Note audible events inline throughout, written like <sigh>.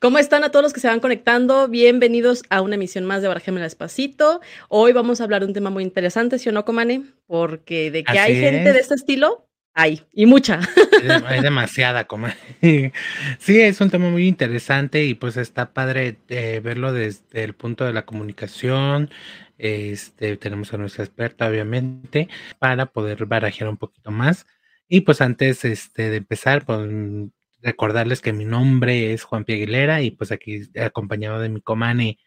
¿Cómo están a todos los que se van conectando? Bienvenidos a una emisión más de Barajémela Despacito. Hoy vamos a hablar de un tema muy interesante, ¿sí o no, Comane? Porque de que hay gente de este estilo, hay, y mucha. Hay demasiada, Comane. <laughs> Sí, es un tema muy interesante y pues está padre eh, verlo desde el punto de la comunicación. Este, tenemos a nuestra experta, obviamente, para poder barajear un poquito más. Y pues antes este, de empezar, pues recordarles que mi nombre es Juan Aguilera y pues aquí acompañado de mi comane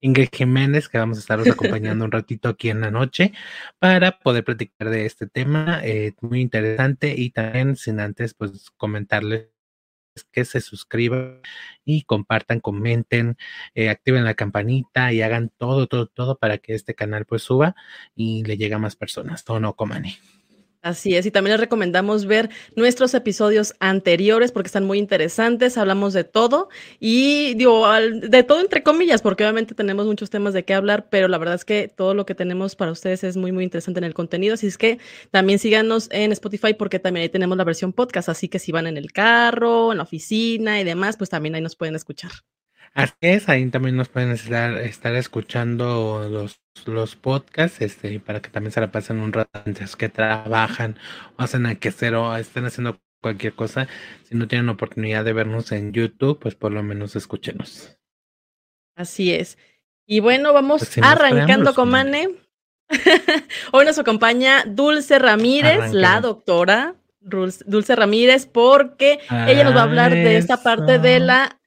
Ingrid Jiménez, que vamos a estaros acompañando un ratito aquí en la noche para poder platicar de este tema eh, muy interesante y también sin antes pues comentarles que se suscriban y compartan, comenten, eh, activen la campanita y hagan todo, todo, todo para que este canal pues suba y le llegue a más personas. Todo no, Comani. Así es, y también les recomendamos ver nuestros episodios anteriores porque están muy interesantes, hablamos de todo y digo, de todo entre comillas, porque obviamente tenemos muchos temas de qué hablar, pero la verdad es que todo lo que tenemos para ustedes es muy, muy interesante en el contenido, así es que también síganos en Spotify porque también ahí tenemos la versión podcast, así que si van en el carro, en la oficina y demás, pues también ahí nos pueden escuchar. Así es, ahí también nos pueden estar, estar escuchando los, los podcasts, este, para que también se la pasen un rato antes que trabajan o hacen el hacer o estén haciendo cualquier cosa. Si no tienen oportunidad de vernos en YouTube, pues por lo menos escúchenos. Así es. Y bueno, vamos pues arrancando con Mane. <laughs> Hoy nos acompaña Dulce Ramírez, la doctora Dulce Ramírez, porque ella nos va a hablar de esta parte de la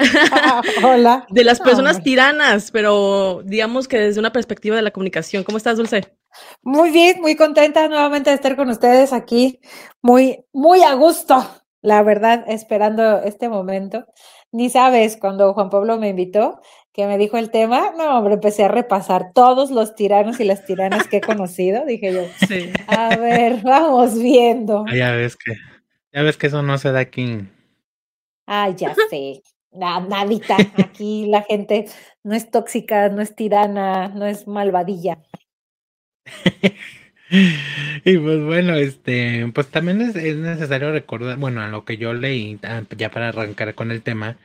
<laughs> hola. De las personas tiranas, pero digamos que desde una perspectiva de la comunicación. ¿Cómo estás, Dulce? Muy bien, muy contenta nuevamente de estar con ustedes aquí, muy, muy a gusto, la verdad, esperando este momento. Ni sabes, cuando Juan Pablo me invitó, que me dijo el tema, no, hombre, empecé a repasar todos los tiranos y las tiranas que he conocido. Dije yo, <laughs> sí. a ver, vamos viendo. Ah, ya ves que, ya ves que eso no se da aquí. Ay, ya sé. Nada, nadita. Aquí la gente no es tóxica, no es tirana, no es malvadilla. <laughs> y pues bueno, este, pues también es, necesario recordar, bueno, a lo que yo leí, ah, ya para arrancar con el tema,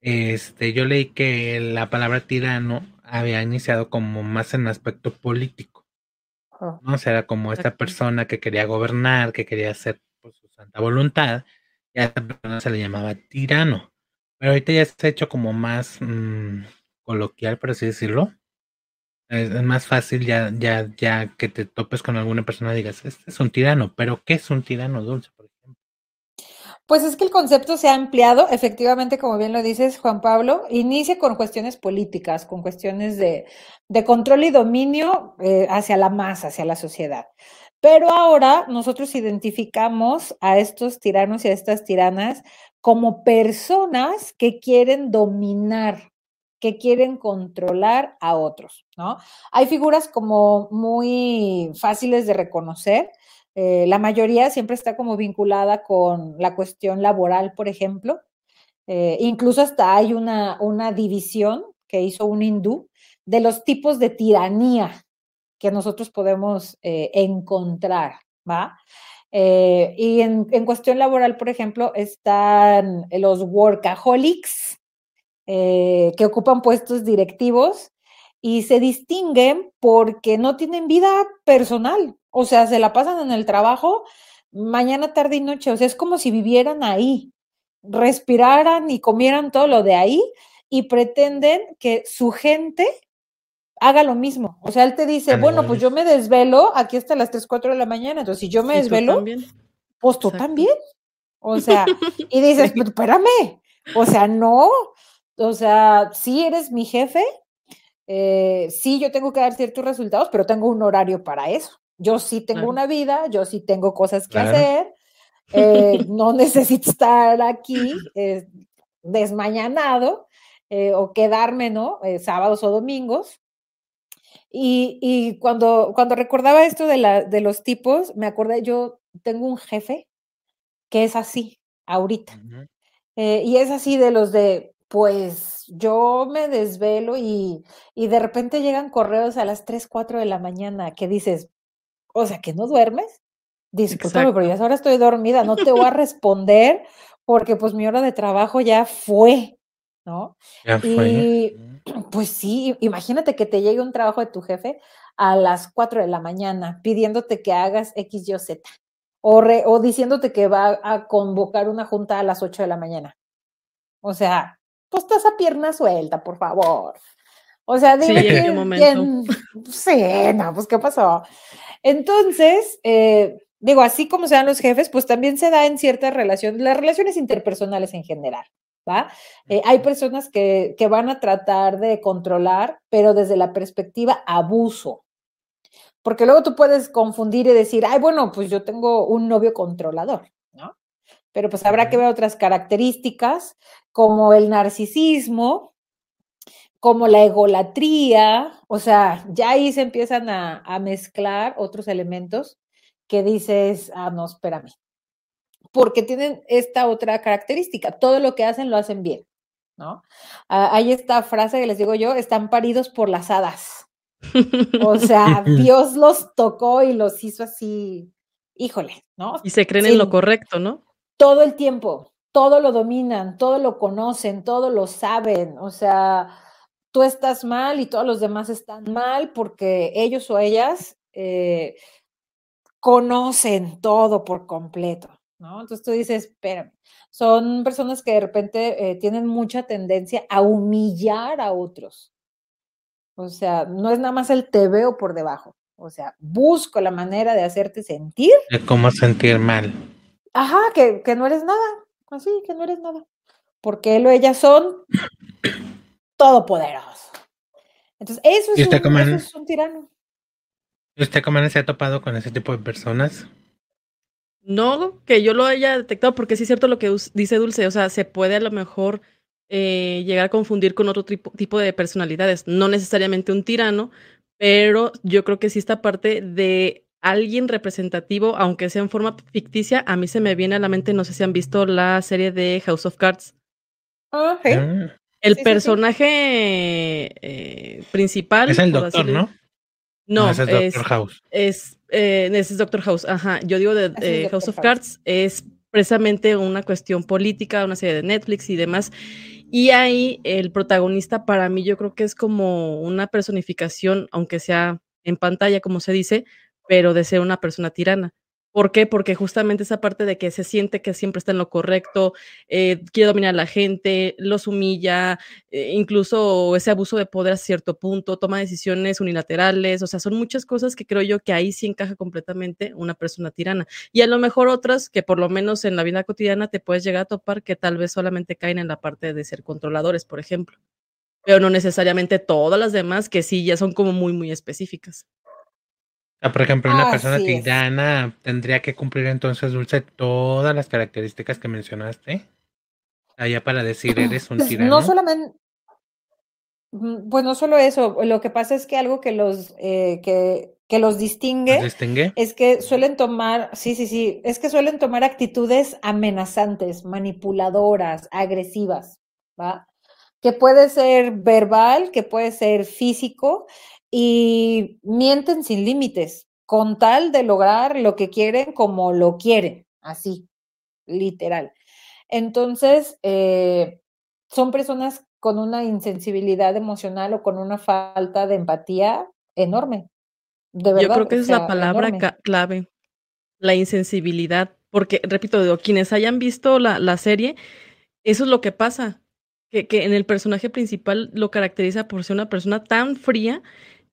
este, yo leí que la palabra tirano había iniciado como más en aspecto político. Oh. ¿no? O sea, era como esta persona que quería gobernar, que quería hacer por su santa voluntad, y a esta persona se le llamaba tirano. Pero ahorita ya se ha hecho como más mm, coloquial, por así decirlo. Es, más fácil ya, ya, ya que te topes con alguna persona y digas, este es un tirano, pero ¿qué es un tirano dulce, por ejemplo? Pues es que el concepto se ha ampliado, efectivamente, como bien lo dices, Juan Pablo, inicia con cuestiones políticas, con cuestiones de, de control y dominio eh, hacia la masa, hacia la sociedad. Pero ahora nosotros identificamos a estos tiranos y a estas tiranas como personas que quieren dominar, que quieren controlar a otros, ¿no? Hay figuras como muy fáciles de reconocer. Eh, la mayoría siempre está como vinculada con la cuestión laboral, por ejemplo. Eh, incluso hasta hay una, una división que hizo un hindú de los tipos de tiranía que nosotros podemos eh, encontrar, ¿va? Eh, y en, cuestión laboral, por ejemplo, están los workaholics, eh, que ocupan puestos directivos y se distinguen porque no tienen vida personal, o sea, se la pasan en el trabajo mañana, tarde y noche, o sea, es como si vivieran ahí, respiraran y comieran todo lo de ahí y pretenden que su gente haga lo mismo. O sea, él te dice, bueno, pues yo me desvelo aquí hasta las 3, 4 de la mañana, entonces si yo me desvelo, pues tú también. O <laughs> sea, y dices, pero espérame, o sea, no, o sea, sí eres mi jefe, eh, sí yo tengo que dar ciertos resultados, pero tengo un horario para eso. Yo sí tengo una vida, yo sí tengo cosas que hacer, eh, no <laughs> necesito estar aquí eh, desmañanado o quedarme, ¿no? sábados o domingos. Y, cuando, cuando recordaba esto de, la, de los tipos, me acordé, yo tengo un jefe que es así, ahorita. Eh, y es así de los de, pues yo me desvelo y, y de repente llegan correos a las 3, 4 de la mañana que dices, o sea, que no duermes. Discúlpame, pero ya ahora estoy dormida, no te voy a <laughs> responder porque pues mi hora de trabajo ya fue. ¿no? Y pues sí, imagínate que te llegue un trabajo de tu jefe a las 4 de la mañana pidiéndote que hagas X, Y, Z. O, o diciéndote que va a convocar una junta a las 8 de la mañana. O sea, pues estás a pierna suelta, por favor. O sea, dime sí, quién, Sí, no, pues ¿qué pasó? Entonces, eh, digo, así como se dan los jefes, pues también se da en ciertas relaciones, las relaciones interpersonales en general. ¿Va? Eh, hay personas que, que, van a tratar de controlar, pero desde la perspectiva abuso. Porque luego tú puedes confundir y decir, ay, bueno, pues yo tengo un novio controlador, ¿no? Pero pues habrá que ver otras características como el narcisismo, como la egolatría, o sea, ya ahí se empiezan a, a mezclar otros elementos que dices, ah, no, espérame, porque tienen esta otra característica, todo lo que hacen lo hacen bien, ¿no? Ah, hay esta frase que les digo yo, están paridos por las hadas. O sea, <laughs> Dios los tocó y los hizo así, híjole, ¿no? Y se creen en lo correcto, ¿no? Todo el tiempo, todo lo dominan, todo lo conocen, todo lo saben, o sea, tú estás mal y todos los demás están mal porque ellos o ellas eh, conocen todo por completo, ¿no? Entonces tú dices, espérame, son personas que de repente eh, tienen mucha tendencia a humillar a otros. O sea, no es nada más el te veo por debajo. O sea, busco la manera de hacerte sentir. De cómo sentir mal. Ajá, que, que no eres nada. Así, que no eres nada. Porque él o ellas son todopoderosos. Entonces, eso es, un, eso es un tirano. ¿Y usted cómo se ha topado con ese tipo de personas? No, que yo lo haya detectado, porque sí es cierto lo que dice Dulce, o sea, se puede a lo mejor eh, llegar a confundir con otro tipo, tipo de personalidades, no necesariamente un tirano, pero yo creo que sí esta parte de alguien representativo, aunque sea en forma ficticia, a mí se me viene a la mente, no sé si han visto la serie de House of Cards. Ah, ah. El personaje eh, principal. Es el doctor, ¿no? No, es, Doctor House. Es, eh, ese es Doctor House, ajá. Yo digo de, House of Cards, es precisamente una cuestión política, una serie de Netflix y demás. Y ahí el protagonista para mí yo creo que es como una personificación, aunque sea en pantalla, como se dice, pero de ser una persona tirana. ¿Por qué? Porque justamente esa parte de que se siente que siempre está en lo correcto, eh, quiere dominar a la gente, los humilla, eh, incluso ese abuso de poder a cierto punto, toma decisiones unilaterales, o sea, son muchas cosas que creo yo que ahí sí encaja completamente una persona tirana. Y a lo mejor otras que por lo menos en la vida cotidiana te puedes llegar a topar que tal vez solamente caen en la parte de ser controladores, por ejemplo. Pero no necesariamente todas las demás que sí ya son como muy, muy específicas. Ah, por ejemplo, una persona tirana tendría que cumplir entonces, Dulce, todas las características que mencionaste. Allá para decir eres un pues, tirano. No solamente, pues no solo eso, lo que pasa es que algo que los eh, que, que los distingue, distingue, es que suelen tomar, sí, sí, sí, es que suelen tomar actitudes amenazantes, manipuladoras, agresivas, ¿va? Que puede ser verbal, que puede ser físico, y mienten sin límites, con tal de lograr lo que quieren como lo quieren, así, literal. Entonces, eh, son personas con una insensibilidad emocional o con una falta de empatía enorme. De verdad, Yo creo que es la palabra clave, la insensibilidad, porque, repito, digo, quienes hayan visto la, la serie, eso es lo que pasa, que, que en el personaje principal lo caracteriza por ser una persona tan fría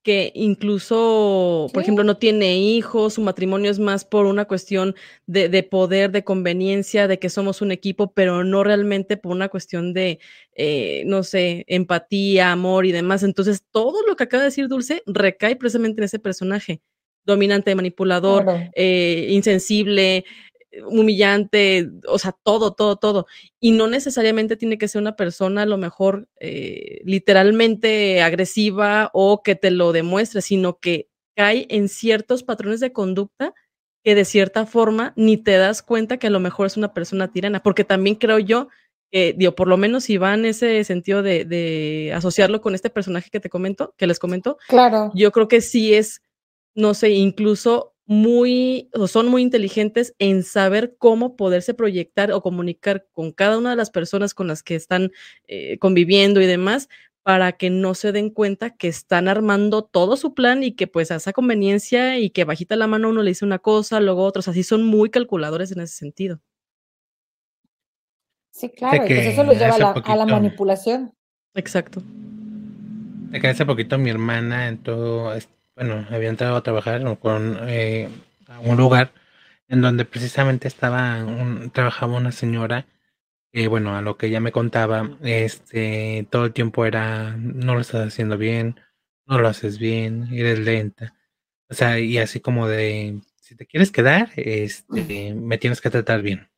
que incluso, por ejemplo, no tiene hijos, su matrimonio es más por una cuestión de, de, poder, de conveniencia, de que somos un equipo, pero no realmente por una cuestión de, eh, no sé, empatía, amor y demás. Entonces, todo lo que acaba de decir Dulce recae precisamente en ese personaje dominante, manipulador, eh, insensible, humillante, o sea, todo, todo, todo. Y no necesariamente tiene que ser una persona a lo mejor eh, literalmente agresiva o que te lo demuestre, sino que cae en ciertos patrones de conducta que de cierta forma ni te das cuenta que a lo mejor es una persona tirana, porque también creo yo que, digo, por lo menos si va en ese sentido de, de asociarlo con este personaje que te comento, que les comento, claro. yo creo que sí es, no sé, incluso muy, o son muy inteligentes en saber cómo poderse proyectar o comunicar con cada una de las personas con las que están eh, conviviendo y demás, para que no se den cuenta que están armando todo su plan y que pues a esa conveniencia y que bajita la mano uno le dice una cosa, luego otros, así son muy calculadores en ese sentido. Sí, claro, pues eso lo lleva a la, a la, manipulación. Exacto. De que hace poquito mi hermana en todo, bueno, había entrado a trabajar con eh, a un lugar en donde precisamente estaba trabajaba una señora eh, bueno, a lo que ella me contaba, este, todo el tiempo era, no lo estás haciendo bien, no lo haces bien, eres lenta. O sea, y así como de, si te quieres quedar, este, me tienes que tratar bien.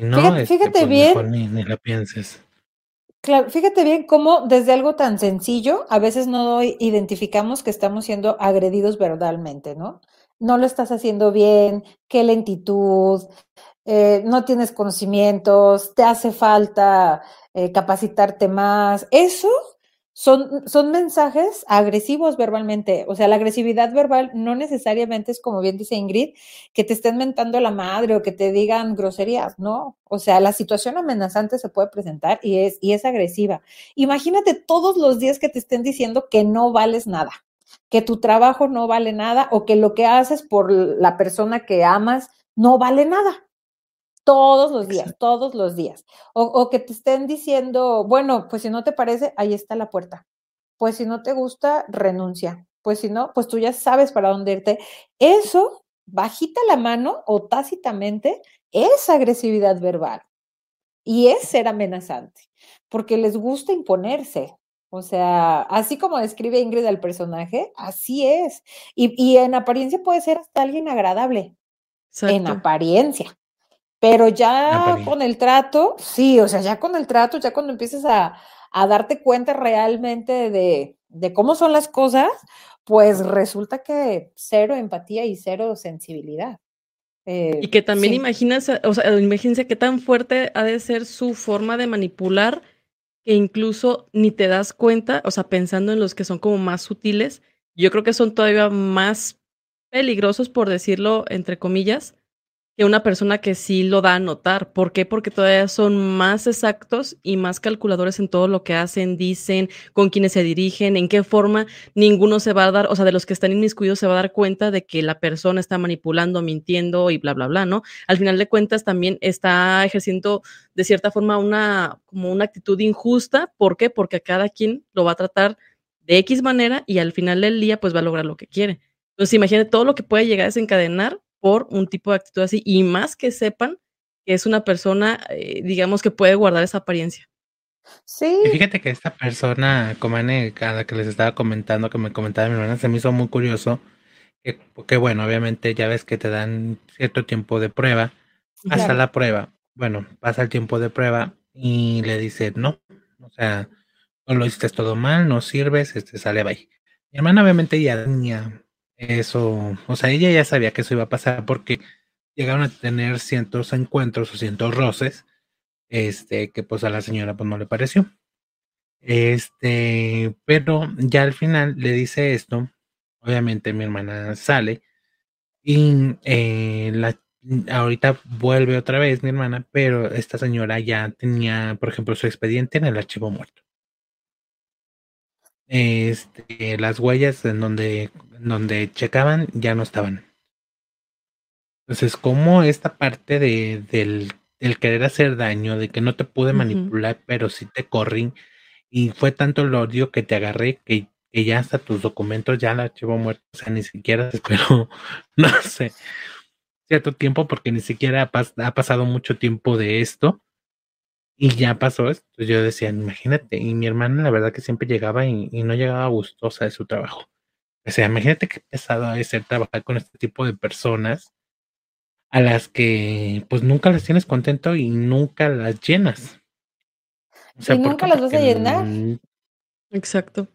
no, fíjate, este, pues, bien. Ni, la pienses. Claro, fíjate bien cómo desde algo tan sencillo a veces no identificamos que estamos siendo agredidos verbalmente, ¿no? No lo estás haciendo bien, qué lentitud, eh, no tienes conocimientos, te hace falta eh, capacitarte más. Eso son, son mensajes agresivos verbalmente. O sea, la agresividad verbal no necesariamente es, como bien dice Ingrid, que te estén mentando la madre o que te digan groserías, no. O sea, la situación amenazante se puede presentar y es, y es agresiva. Imagínate todos los días que te estén diciendo que no vales nada que tu trabajo no vale nada o que lo que haces por la persona que amas no vale nada todos los días, todos los días. O, que te estén diciendo, bueno, pues si no te parece, ahí está la puerta. Pues si no te gusta, renuncia. Pues si no, pues tú ya sabes para dónde irte. Eso, bajita la mano o tácitamente, es agresividad verbal y es ser amenazante, porque les gusta imponerse. O sea, así como describe Ingrid al personaje, así es. Y, en apariencia puede ser hasta alguien agradable. En apariencia. Pero ya con el trato, sí, o sea, ya con el trato, ya cuando empieces a, darte cuenta realmente de, cómo son las cosas, pues resulta que cero empatía y cero sensibilidad. Eh, y que también imaginas, o sea, imagínense qué tan fuerte ha de ser su forma de manipular que incluso ni te das cuenta, o sea, pensando en los que son como más sutiles, yo creo que son todavía más peligrosos, por decirlo entre comillas, que una persona que sí lo da a notar. ¿Por qué? Porque todavía son más exactos y más calculadores en todo lo que hacen, dicen, con quienes se dirigen, en qué forma ninguno se va a dar, o sea, de los que están inmiscuidos se va a dar cuenta de que la persona está manipulando, mintiendo y bla, bla, bla, ¿no? Al final de cuentas también está ejerciendo de cierta forma una, como una actitud injusta. ¿Por qué? Porque cada quien lo va a tratar de X manera y al final del día pues va a lograr lo que quiere. Entonces imagínate todo lo que puede llegar a desencadenar por un tipo de actitud así y más que sepan que es una persona, eh, digamos, que puede guardar esa apariencia. Sí. Y fíjate que esta persona, como cada que les estaba comentando, que me comentaba mi hermana, se me hizo muy curioso. Que, porque, bueno, obviamente ya ves que te dan cierto tiempo de prueba. Hasta la prueba. Bueno, pasa el tiempo de prueba y le dice, no, o sea, no lo hiciste todo mal, no sirves, este sale bye. Mi hermana obviamente ya tenía eso, o sea, ella ya sabía que eso iba a pasar porque llegaron a tener cientos encuentros o cientos roces, este, que pues a la señora pues no le pareció. Este, pero ya al final le dice esto, obviamente mi hermana sale y eh, la, ahorita vuelve otra vez mi hermana, pero esta señora ya tenía, por ejemplo, su expediente en el archivo muerto este, las huellas en donde, donde checaban ya no estaban. Entonces, como esta parte de, del, querer hacer daño, de que no te pude manipular, pero sí te corrí, y fue tanto el odio que te agarré que, que ya hasta tus documentos ya la archivo muerto, o sea, ni siquiera <laughs> espero, no sé, cierto tiempo, porque ni siquiera ha pasado mucho tiempo de esto y ya pasó esto. Yo decía, imagínate, y mi hermana la verdad que siempre llegaba y, no llegaba gustosa de su trabajo. O sea, imagínate qué pesado es ser trabajar con este tipo de personas a las que pues nunca las tienes contento y nunca las llenas. O y nunca las vas a llenar. Exacto.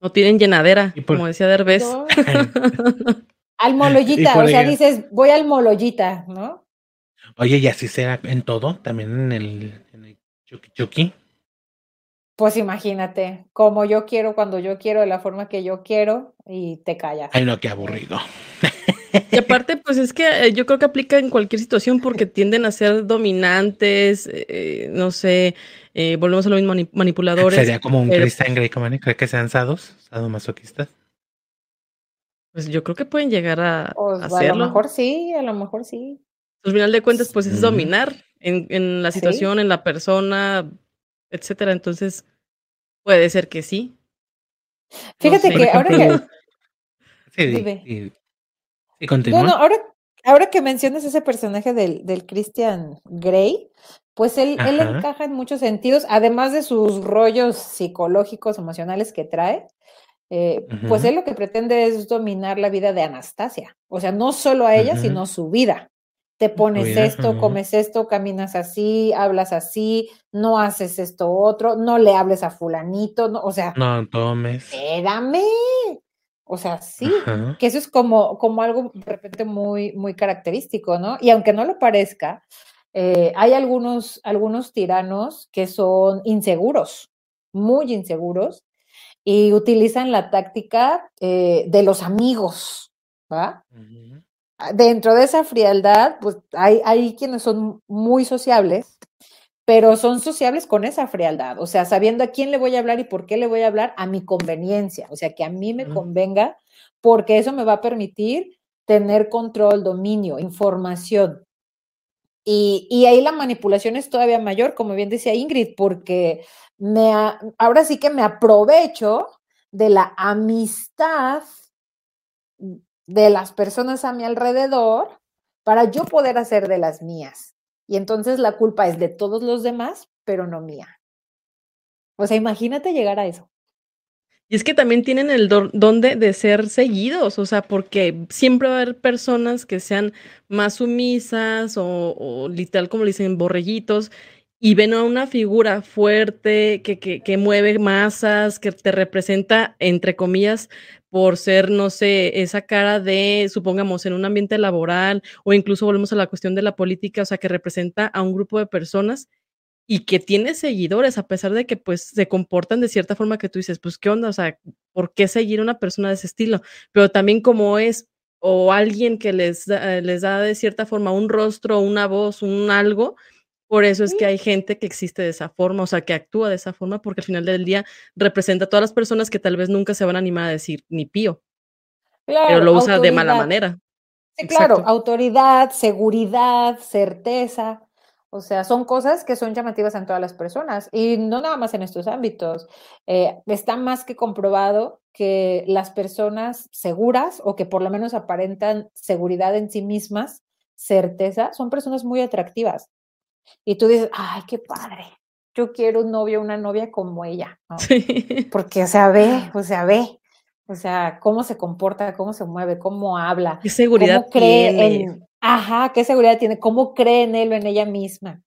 No tienen llenadera, como decía Derbez. <laughs> al molollita, <laughs> o sea, dices, voy al molollita, ¿no? Oye, y así será en todo, también en el, en el Chucky Chucky. Pues imagínate, como yo quiero, cuando yo quiero, de la forma que yo quiero, y te callas. Ay, no, qué aburrido. Y aparte, pues es que eh, yo creo que aplica en cualquier situación porque tienden a ser dominantes, eh, no sé, eh, volvemos a lo mismo, manipuladores. Sería como un Christian Grey, ¿cree que sean sados, sadomasoquistas? Pues yo creo que pueden llegar a, pues, hacerlo. A lo mejor sí, a lo mejor sí. Al final de cuentas, pues es dominar en, en la situación, en la persona, etcétera. Entonces, puede ser que sí. Fíjate que <laughs> ahora que. Sí, y, continúa. ahora, ahora que mencionas ese personaje del, del Christian Grey, pues él, él encaja en muchos sentidos, además de sus rollos psicológicos, emocionales que trae. Eh, pues él lo que pretende es dominar la vida de Anastasia, o sea, no solo a ella, sino su vida. Te pones esto, comes esto, caminas así, hablas así, no haces esto otro, no le hables a fulanito, no, o sea, no tomes. Espérame. O sea, sí, que eso es como, como algo de repente muy, muy característico, ¿no? Y aunque no lo parezca, eh, hay algunos, algunos tiranos que son inseguros, muy inseguros, y utilizan la táctica eh, de los amigos, ¿va? Dentro de esa frialdad, pues hay, hay quienes son muy sociables, pero son sociables con esa frialdad, o sea, sabiendo a quién le voy a hablar y por qué le voy a hablar a mi conveniencia, o sea, que a mí me convenga, porque eso me va a permitir tener control, dominio, información. Y, y, ahí la manipulación es todavía mayor, como bien decía Ingrid, porque me, ahora sí que me aprovecho de la amistad de las personas a mi alrededor para yo poder hacer de las mías. Y entonces la culpa es de todos los demás, pero no mía. O sea, imagínate llegar a eso. Y es que también tienen el don de, ser seguidos, o sea, porque siempre va a haber personas que sean más sumisas o, o literal, como le dicen, borrellitos, y ven a una figura fuerte que, que, mueve masas, que te representa, entre comillas, por ser, no sé, esa cara de, supongamos, en un ambiente laboral o incluso volvemos a la cuestión de la política, o sea, que representa a un grupo de personas y que tiene seguidores, a pesar de que pues se comportan de cierta forma que tú dices, pues qué onda, o sea, ¿por qué seguir a una persona de ese estilo? Pero también como es o alguien que les les da de cierta forma un rostro, una voz, un algo, por eso es que hay gente que existe de esa forma, o sea, que actúa de esa forma, porque al final del día representa a todas las personas que tal vez nunca se van a animar a decir ni pío, pero lo usa de mala manera. Sí, claro, autoridad, seguridad, certeza. O sea, son cosas que son llamativas en todas las personas y no nada más en estos ámbitos. Eh, está más que comprobado que las personas seguras o que por lo menos aparentan seguridad en sí mismas, certeza, son personas muy atractivas y tú dices, ay, qué padre, yo quiero un novio, una novia como ella, <laughs> ¿no? Porque, o sea, ve, o sea, ve, o sea, cómo se comporta, cómo se mueve, cómo habla. ¿Qué seguridad cree tiene? ajá, qué seguridad tiene, cómo cree en él o en ella misma.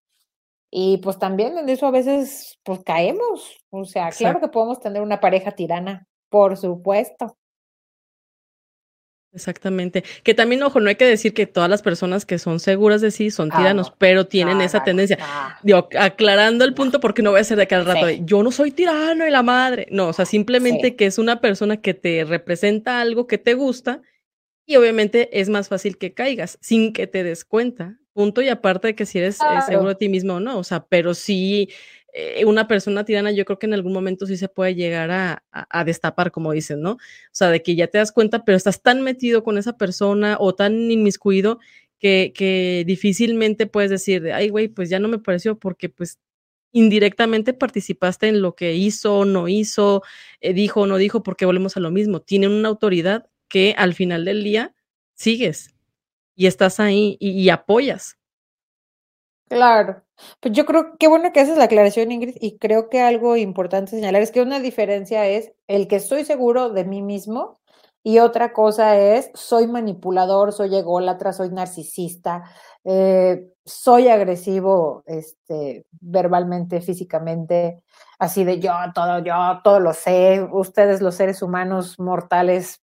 Y pues también en eso a veces, pues caemos. O sea, claro que podemos tener una pareja tirana, por supuesto. Exactamente. Que también, ojo, no hay que decir que todas las personas que son seguras de sí son tiranos, pero tienen esa tendencia. Digo, aclarando el punto, porque no voy a ser de cada rato de yo no soy tirano y la madre. No, o sea, simplemente que es una persona que te representa algo que te gusta y obviamente es más fácil que caigas sin que te des cuenta. Punto y aparte de que si eres eh, seguro de ti mismo o no, o sea, pero sí eh, una persona tirana yo creo que en algún momento sí se puede llegar a, destapar, como dicen, ¿no? O sea, de que ya te das cuenta, pero estás tan metido con esa persona o tan inmiscuido que, que difícilmente puedes decir, de, ay, güey, pues ya no me pareció porque pues indirectamente participaste en lo que hizo, o no hizo, eh, dijo o no dijo, porque volvemos a lo mismo. Tienen una autoridad que al final del día sigues y estás ahí y apoyas. Claro. Pues yo creo que bueno que haces la aclaración, Ingrid, y creo que algo importante señalar es que una diferencia es el que estoy seguro de mí mismo y otra cosa es soy manipulador, soy ególatra, soy narcisista, eh, soy agresivo este, verbalmente, físicamente, así de yo todo, yo todo lo sé, ustedes los seres humanos mortales,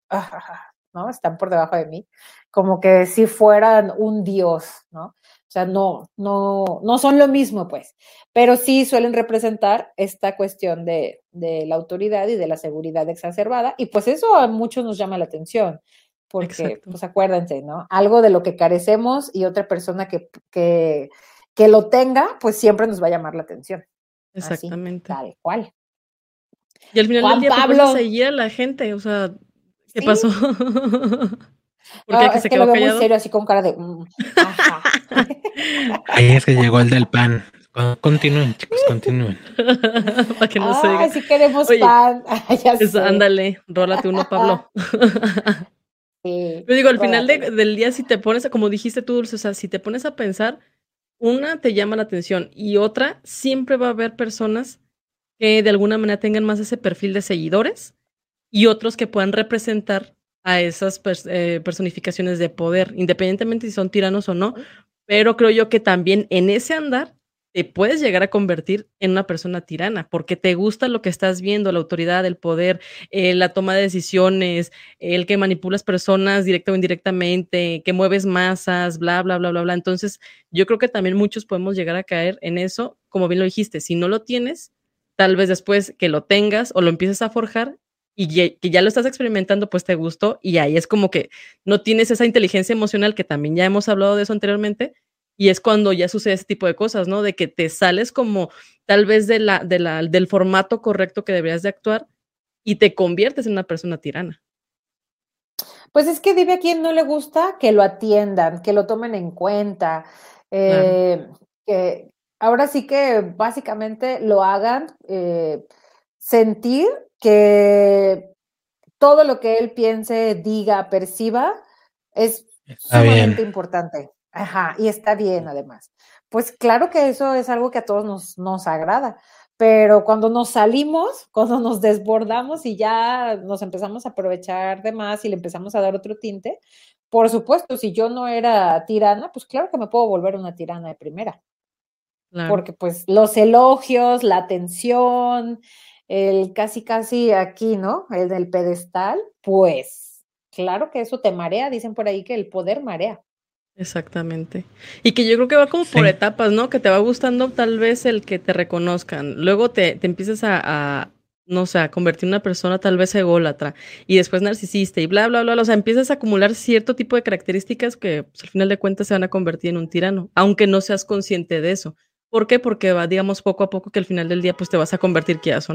¿no? Están por debajo de mí, como que si fueran un dios, ¿no? Sea, no, no, no son lo mismo, pues, pero sí suelen representar esta cuestión de, de la autoridad y de la seguridad exacerbada, y pues eso a muchos nos llama la atención, porque, Exacto. pues acuérdense, ¿no? Algo de lo que carecemos y otra persona que, que, que lo tenga, pues siempre nos va a llamar la atención. Así, Exactamente. tal cual. Y al final Juan del día te Pablo. a la gente, o sea, ¿qué Sí. pasó? <laughs> ¿Por qué No, que es se que lo quedó veo muy callado? serio, así con cara de. mm, ajá. <laughs> Ahí es que llegó el del pan. Con- Continúen, chicos, continúen. <laughs> Para que no se Ay, diga. si queremos Oye, pan. <laughs> Ay, ya ándale, rólate uno, Pablo. Sí, Yo digo, al final de- del día, si te pones, como dijiste tú, Dulce, o sea, si te pones a pensar, una te llama la atención y otra, siempre va a haber personas que de alguna manera tengan más ese perfil de seguidores y otros que puedan representar a esas pers- eh, personificaciones de poder, independientemente si son tiranos o no, pero creo yo que también en ese andar te puedes llegar a convertir en una persona tirana, porque te gusta lo que estás viendo, la autoridad, el poder, eh, la toma de decisiones, el que manipulas personas directa o indirectamente, que mueves masas, bla, bla, bla, bla, bla. Entonces, yo creo que también muchos podemos llegar a caer en eso, como bien lo dijiste, si no lo tienes, tal vez después que lo tengas o lo empieces a forjar y que ya lo estás experimentando, pues te gustó y ahí es como que no tienes esa inteligencia emocional, que también ya hemos hablado de eso anteriormente, y es cuando ya sucede ese tipo de cosas, ¿no? De que te sales como tal vez de la, de la, del formato correcto que deberías de actuar y te conviertes en una persona tirana. Pues es que dime a quién no le gusta que lo atiendan, que lo tomen en cuenta, eh, que ahora sí que básicamente lo hagan eh, sentir que todo lo que él piense, diga, perciba es Está bien. sumamente importante. Ajá, y está bien además. Pues claro que eso es algo que a todos nos, nos agrada, pero cuando nos salimos, cuando nos desbordamos y ya nos empezamos a aprovechar de más y le empezamos a dar otro tinte, por supuesto, si yo no era tirana, pues claro que me puedo volver una tirana de primera, Claro. porque pues los elogios, la atención, el casi casi aquí, ¿no? El del pedestal, pues claro que eso te marea, dicen por ahí que el poder marea. Exactamente. Y que yo creo que va como por Sí. etapas, ¿no? Que te va gustando tal vez el que te reconozcan. Luego te, te empiezas a, a, no sé, a convertir en una persona tal vez ególatra y después narcisista y bla, bla, bla, bla. O sea, empiezas a acumular cierto tipo de características que pues, al final de cuentas se van a convertir en un tirano, aunque no seas consciente de eso. ¿Por qué? Porque va, digamos, poco a poco que al final del día pues te vas a convertir quieras o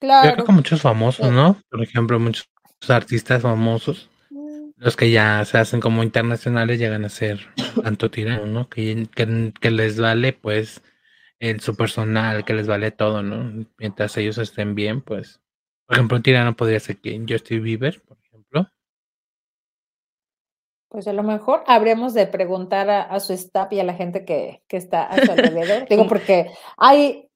no. Yo creo Claro. que muchos famosos. ¿no? Por ejemplo, muchos artistas famosos, Mm, los que ya se hacen como internacionales, llegan a ser tanto tiranos, ¿no? Que, que, que les vale, pues, el su personal, que les vale todo, ¿no? Mientras ellos estén bien, pues. Por ejemplo, un tirano podría ser quien Justin Bieber, por ejemplo. Pues a lo mejor habríamos de preguntar a, a su staff y a la gente que, que está a su alrededor. <laughs> Digo, porque hay,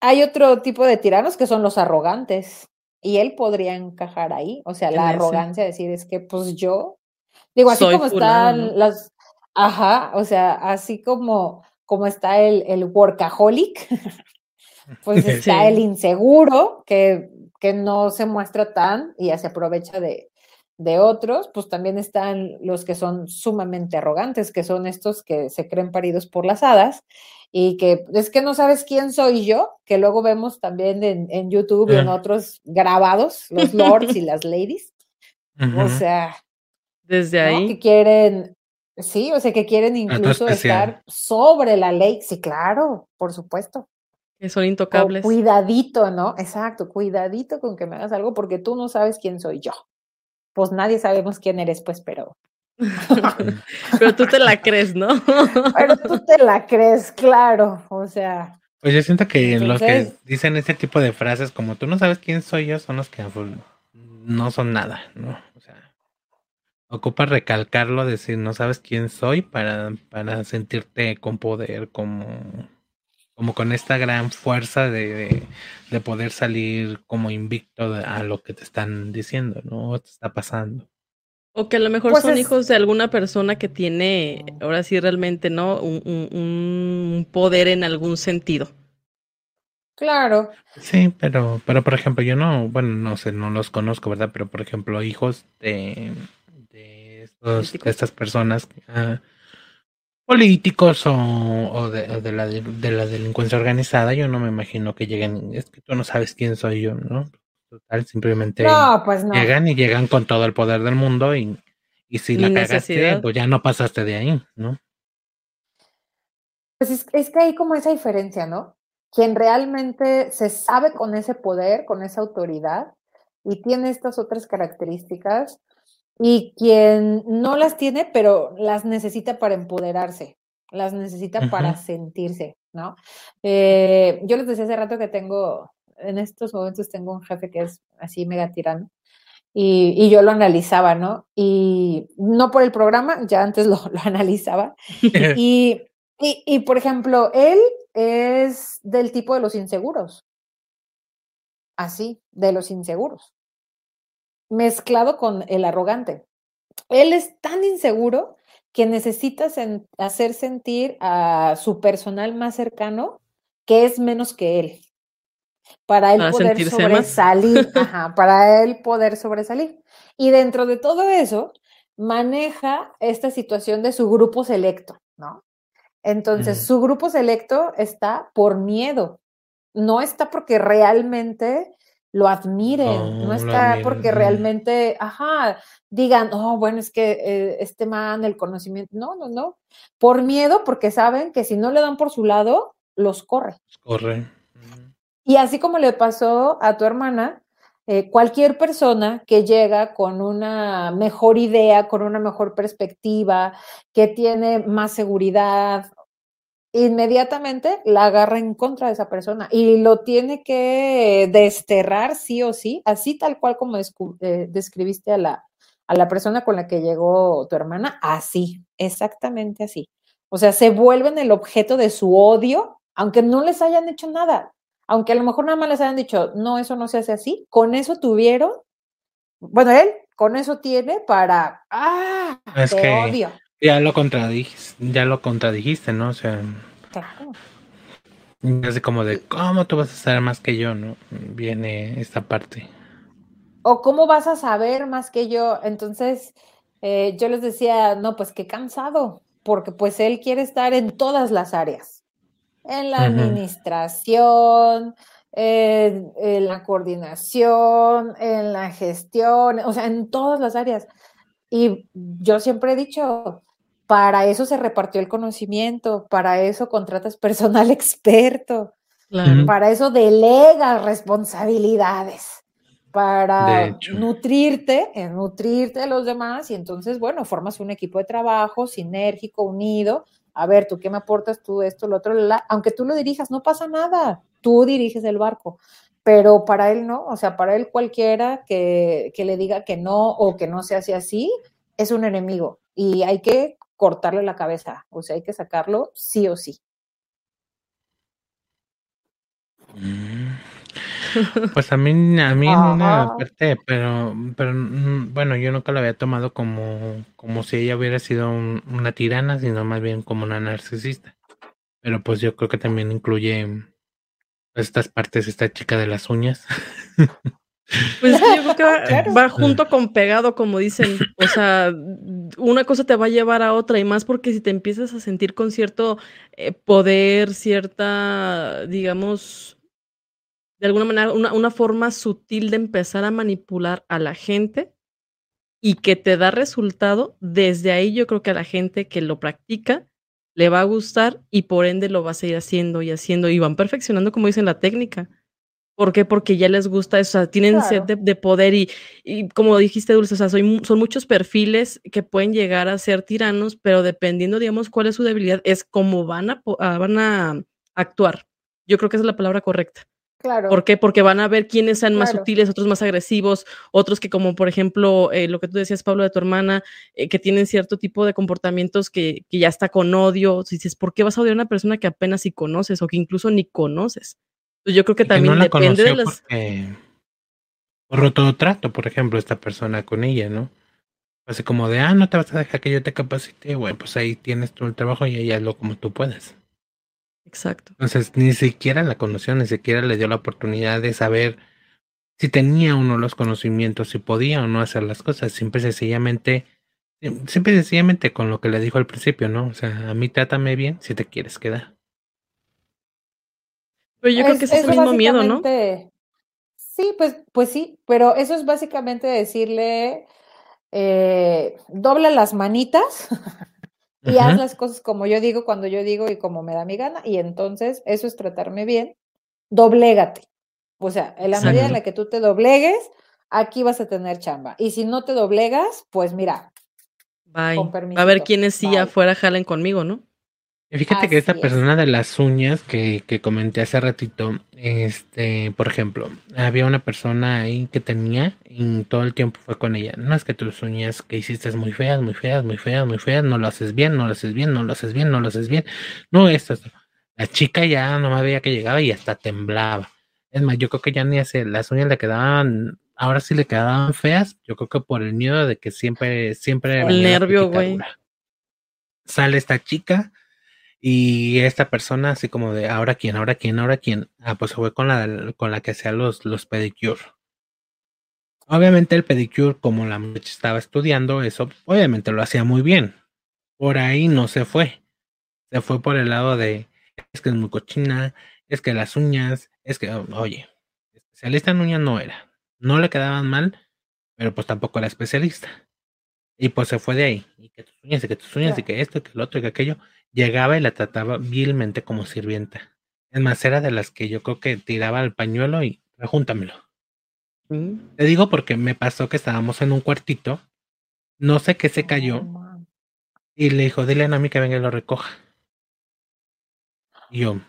hay otro tipo de tiranos que son los arrogantes. Y él podría encajar ahí. O sea, la arrogancia, decir, es que pues yo. Digo, así Soy como fulano, están ¿no? las. Ajá, o sea, así como, como está el, el workaholic, <laughs> pues está el inseguro, que, que no se muestra tan y ya se aprovecha de, de otros, pues también están los que son sumamente arrogantes, que son estos que se creen paridos por las hadas y que es que no sabes quién soy yo, que luego vemos también en, en YouTube y en Ah. otros grabados, los lords y <laughs> las ladies, o sea, Desde ¿no? ahí. Que quieren, sí, o sea, que quieren incluso estar sobre la ley, sí, claro, por supuesto. que son O intocables. cuidadito, ¿no? Exacto, cuidadito con que me hagas algo porque tú no sabes quién soy yo. Pues nadie sabemos quién eres, pues, pero, <laughs> Pero tú te la crees, ¿no? <laughs> pero tú te la crees, claro. O sea, Pues yo siento que los que dicen ese tipo de frases como tú no sabes quién soy yo son los que no son nada, ¿no? O sea, ocupa recalcarlo, decir no sabes quién soy para, para sentirte con poder, como, como con esta gran fuerza de, de, de poder salir como invicto de- a lo que te están diciendo, ¿no? O te está pasando. O que a lo mejor Pues son es- hijos de alguna persona que tiene, ahora sí realmente, ¿no? Un, un- un poder en algún sentido. claro, Sí, pero, pero por ejemplo, yo no, bueno, no sé, no los conozco, ¿verdad? Pero por ejemplo, hijos de, de, estos, estas personas, ah, políticos o, de, la, de la delincuencia organizada, yo no me imagino que lleguen, es que tú no sabes quién soy yo, ¿no? Total, simplemente pues llegan y llegan con todo el poder del mundo y, y si la cagaste, pues ya no pasaste de ahí, ¿no? Pues es, es que hay como esa diferencia, ¿no? Quien realmente se sabe con ese poder, con esa autoridad y tiene estas otras características, y quien no las tiene, pero las necesita para empoderarse, las necesita para sentirse, ¿no? Eh, yo les decía hace rato que tengo, en estos momentos tengo un jefe que es así mega tirano. Y, y, yo lo analizaba, ¿no? Y no por el programa, ya antes lo, lo analizaba. <laughs> y, y, y, por ejemplo, él es del tipo de los inseguros. Así, de los inseguros mezclado con el arrogante. Él es tan inseguro que necesita hacer sentir a su personal más cercano que es menos que él. Para él poder sobresalir, <laughs> para él poder sobresalir. Y dentro de todo eso, maneja esta situación de su grupo selecto, ¿no? Entonces, su grupo selecto está por miedo, no está porque realmente lo admiren, no, está porque realmente, ajá, digan, oh, bueno, es que eh, este man, el conocimiento, no, no, no, por miedo, porque saben que si no le dan por su lado, los corre. Corre. Y así como le pasó a tu hermana, eh, cualquier persona que llega con una mejor idea, con una mejor perspectiva, que tiene más seguridad inmediatamente la agarra en contra de esa persona y lo tiene que desterrar sí o sí, así tal cual como eh, describiste a la, a la persona con la que llegó tu hermana, así, exactamente así. O sea, se vuelven el objeto de su odio, aunque no les hayan hecho nada, aunque a lo mejor nada más les hayan dicho, no, eso no se hace así, con eso tuvieron, bueno, él con eso tiene para, ah, te odio. Ya lo contradijiste, ya lo contradijiste, ¿no? O sea, claro. Así como de, ¿cómo tú vas a saber más que yo, no? Viene esta parte. O cómo vas a saber más que yo. Entonces, eh, yo les decía, no, pues qué cansado, porque pues él quiere estar en todas las áreas, en la administración, en, la coordinación, en la gestión, o sea, en todas las áreas. Y yo siempre he dicho, para eso se repartió el conocimiento, para eso contratas personal <laughs> experto, para eso delegas responsabilidades, para nutrirte, eh, nutrirte de los demás y entonces, bueno, formas un equipo de trabajo sinérgico, unido. A ver, tú qué me aportas, tú esto, lo otro, aunque tú lo dirijas, no pasa nada, tú diriges el barco pero para él no, o sea, para él cualquiera que, que, le diga que no o que no se hace así es un enemigo y hay que cortarle la cabeza, o sea, hay que sacarlo sí o sí. Mm. Pues a mí, a mí en una parte, pero, pero mm, bueno, yo nunca lo había tomado como, como si ella hubiera sido una tirana, sino más bien como una narcisista. Pero pues yo creo que también incluye estas partes, esta chica de las uñas. <laughs> Pues yo creo que <laughs> va, junto con pegado, como dicen. O sea, una cosa te va a llevar a otra y más porque si te empiezas a sentir con cierto eh, poder, cierta, digamos, de alguna manera, una, una forma sutil de empezar a manipular a la gente y que te da resultado, desde ahí yo creo que a la gente que lo practica le va a gustar y por ende lo va a seguir haciendo y haciendo y van perfeccionando, como dicen, la técnica. ¿Por qué? Porque ya les gusta eso, o sea, tienen sed de, poder y, y, como dijiste, Dulce, o sea, son muchos perfiles que pueden llegar a ser tiranos, pero dependiendo, digamos, cuál es su debilidad, es cómo van a, ah, van a actuar. Yo creo que esa es la palabra correcta. Claro. ¿Por qué? Porque van a ver quiénes sean más sutiles, otros más agresivos, otros que como por ejemplo eh, lo que tú decías, Pablo, de tu hermana, eh, que tienen cierto tipo de comportamientos que, que ya está con odio. dices, ¿por qué vas a odiar a una persona que apenas si conoces o que incluso ni conoces? Pues, yo creo que también depende de las. Por roto trato, por ejemplo, esta persona con ella, ¿no? Así como de, ah, no te vas a dejar que yo te capacite, bueno, pues ahí tienes todo el trabajo y ahí hazlo como tú puedes. Exacto. Entonces, ni siquiera la conoció, ni siquiera le dio la oportunidad de saber si tenía uno los conocimientos, si podía o no hacer las cosas. Simple y sencillamente Simple y sencillamente con lo que le dijo al principio, ¿no? O sea, a mí trátame bien si te quieres quedar. Pero yo creo que ese es el mismo miedo, ¿no? Sí, pues, pues sí, pero eso es básicamente decirle, eh, dobla las manitas <laughs> y haz las cosas como yo digo, cuando yo digo y como me da mi gana, y entonces eso es tratarme bien, doblégate. O sea, en la medida en la que tú te doblegues, aquí vas a tener chamba. Y si no te doblegas, pues mira, Bye. a ver quiénes sí afuera jalen conmigo, ¿no? Fíjate que esta persona de las uñas que, que, comenté hace ratito, este, por ejemplo, había una persona ahí que tenía y todo el tiempo fue con ella. No es que tus uñas que hiciste es muy feas, muy feas, muy feas, muy feas, no lo haces bien, no lo haces bien, no lo haces bien, no lo haces bien. No, esto, esto. La chica ya no me veía que llegaba y hasta temblaba. Es más, yo creo que ya ni hace, las uñas le quedaban, ahora sí le quedaban feas. Yo creo que por el miedo de que siempre, siempre. El nervio, güey. Sale esta chica y esta persona, así como de ahora quién, ahora quién, ahora quién. Ah, pues fue con la, con la que hacía los, los pedicure. Obviamente el pedicure, como la muchacha estaba estudiando, eso obviamente lo hacía muy bien. Por ahí no se fue. Se fue por el lado de es que es muy cochina, es que las uñas, es que, oye, especialista en uñas no era. No le quedaban mal, pero pues tampoco era especialista. Y pues se fue de ahí. Y que tus uñas, y que tus uñas, y que esto, y que lo otro, y que aquello llegaba y la trataba vilmente como sirvienta. Es más, era de las que yo creo que tiraba el pañuelo y rejúntamelo. Mm. Te digo porque me pasó que estábamos en un cuartito, no sé qué se cayó, y le dijo, dile a Nami que venga y lo recoja. Y yo,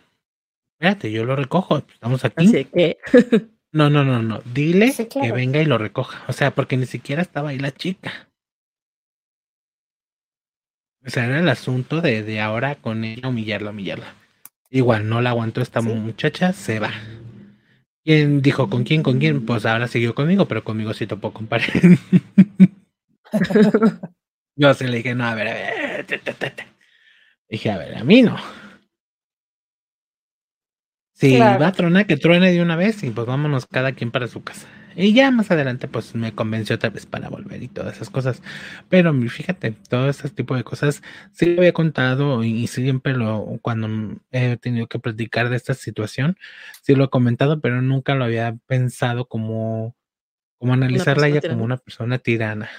espérate, yo lo recojo, estamos aquí. Así que... <laughs> no, no, no, no, dile que venga y lo recoja. O sea, porque ni siquiera estaba ahí la chica. O sea, era el asunto de, de ahora con ella humillarla, humillarla. Igual, no la aguantó esta muchacha, se va. ¿Quién dijo con quién, con quién? Pues ahora siguió conmigo, pero conmigo sí topó con pared. <laughs> Yo se le dije, no, a ver, a ver. Dije, a ver, a mí no. Sí, va a tronar, que truene de una vez y pues vámonos cada quien para su casa. Y ya más adelante, pues me convenció otra vez para volver y todas esas cosas. Pero fíjate, todo ese tipo de cosas sí lo había contado y siempre lo, cuando he tenido que platicar de esta situación, sí lo he comentado, pero nunca lo había pensado como, como analizarla ella como una persona tirana.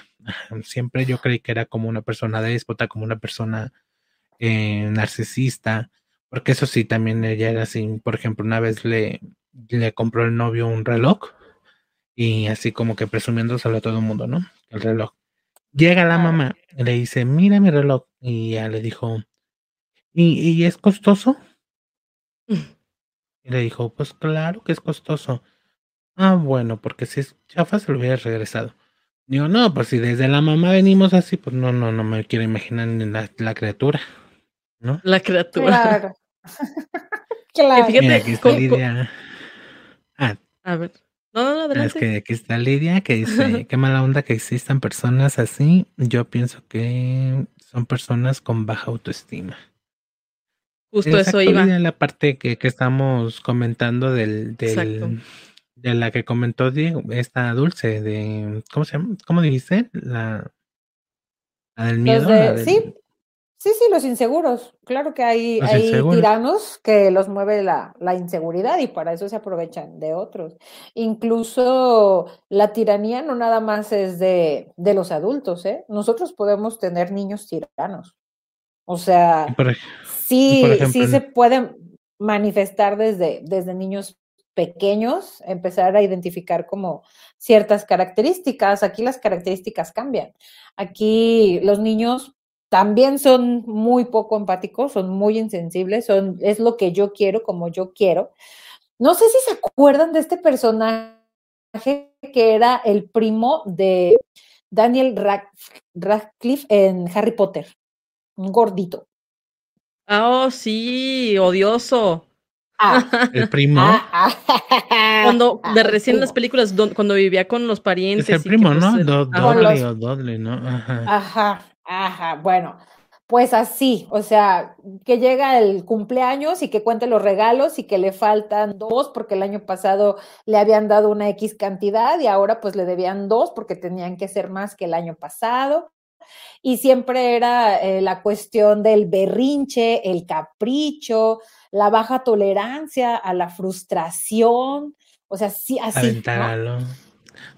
Siempre yo creí que era como una persona déspota, como una persona eh, narcisista, porque eso sí, también ella era así. Por ejemplo, una vez le, le compró el novio un reloj y así como que presumiéndoselo a todo el mundo, ¿no? El reloj. Llega la mamá y le dice, mira mi reloj. Y ya le dijo, ¿y, y es costoso? <laughs> Y le dijo, pues claro que es costoso. Ah, bueno, porque si es chafa se lo hubiera regresado. Digo, no, pues si desde la mamá venimos así, pues no, no, no me quiero imaginar ni la, la criatura, ¿no? La criatura. Claro. claro. <laughs> Fíjate, Mira, aquí está Lidia. Ah. A ver. No, no, adelante. Es que aquí está Lidia que dice, qué mala onda que existan personas así. Yo pienso que son personas con baja autoestima. Justo eso iba. la parte que, que estamos comentando del, del de la que comentó Diego, esta dulce de ¿cómo se llama? ¿Cómo dijiste? La, la del miedo. Sí, Sí, sí, los inseguros. Claro que hay, hay tiranos que los mueve la, la, inseguridad y para eso se aprovechan de otros. Incluso la tiranía no nada más es de, de los adultos, ¿eh? Nosotros podemos tener niños tiranos. O sea, sí, sí se pueden manifestar desde, desde niños pequeños, empezar a identificar como ciertas características. Aquí las características cambian. Aquí los niños también son muy poco empáticos, son muy insensibles, son, es lo que yo quiero como yo quiero. No sé si se acuerdan de este personaje que era el primo de Daniel Radcliffe en Harry Potter, un gordito. Ah, oh, sí, odioso. Ah, <laughs> el primo. Ah, ah. cuando <laughs> de recién las películas, cuando vivía con los parientes. Es el primo, ¿no? Dudley o Dudley, ¿no? Ajá. Ajá, bueno, pues así, o sea, que llega el cumpleaños y que cuente los regalos y que le faltan dos porque el año pasado le habían dado una X cantidad y ahora pues le debían dos porque tenían que ser más que el año pasado. y siempre era eh, la cuestión del berrinche, el capricho, la baja tolerancia a la frustración, o sea, sí, así.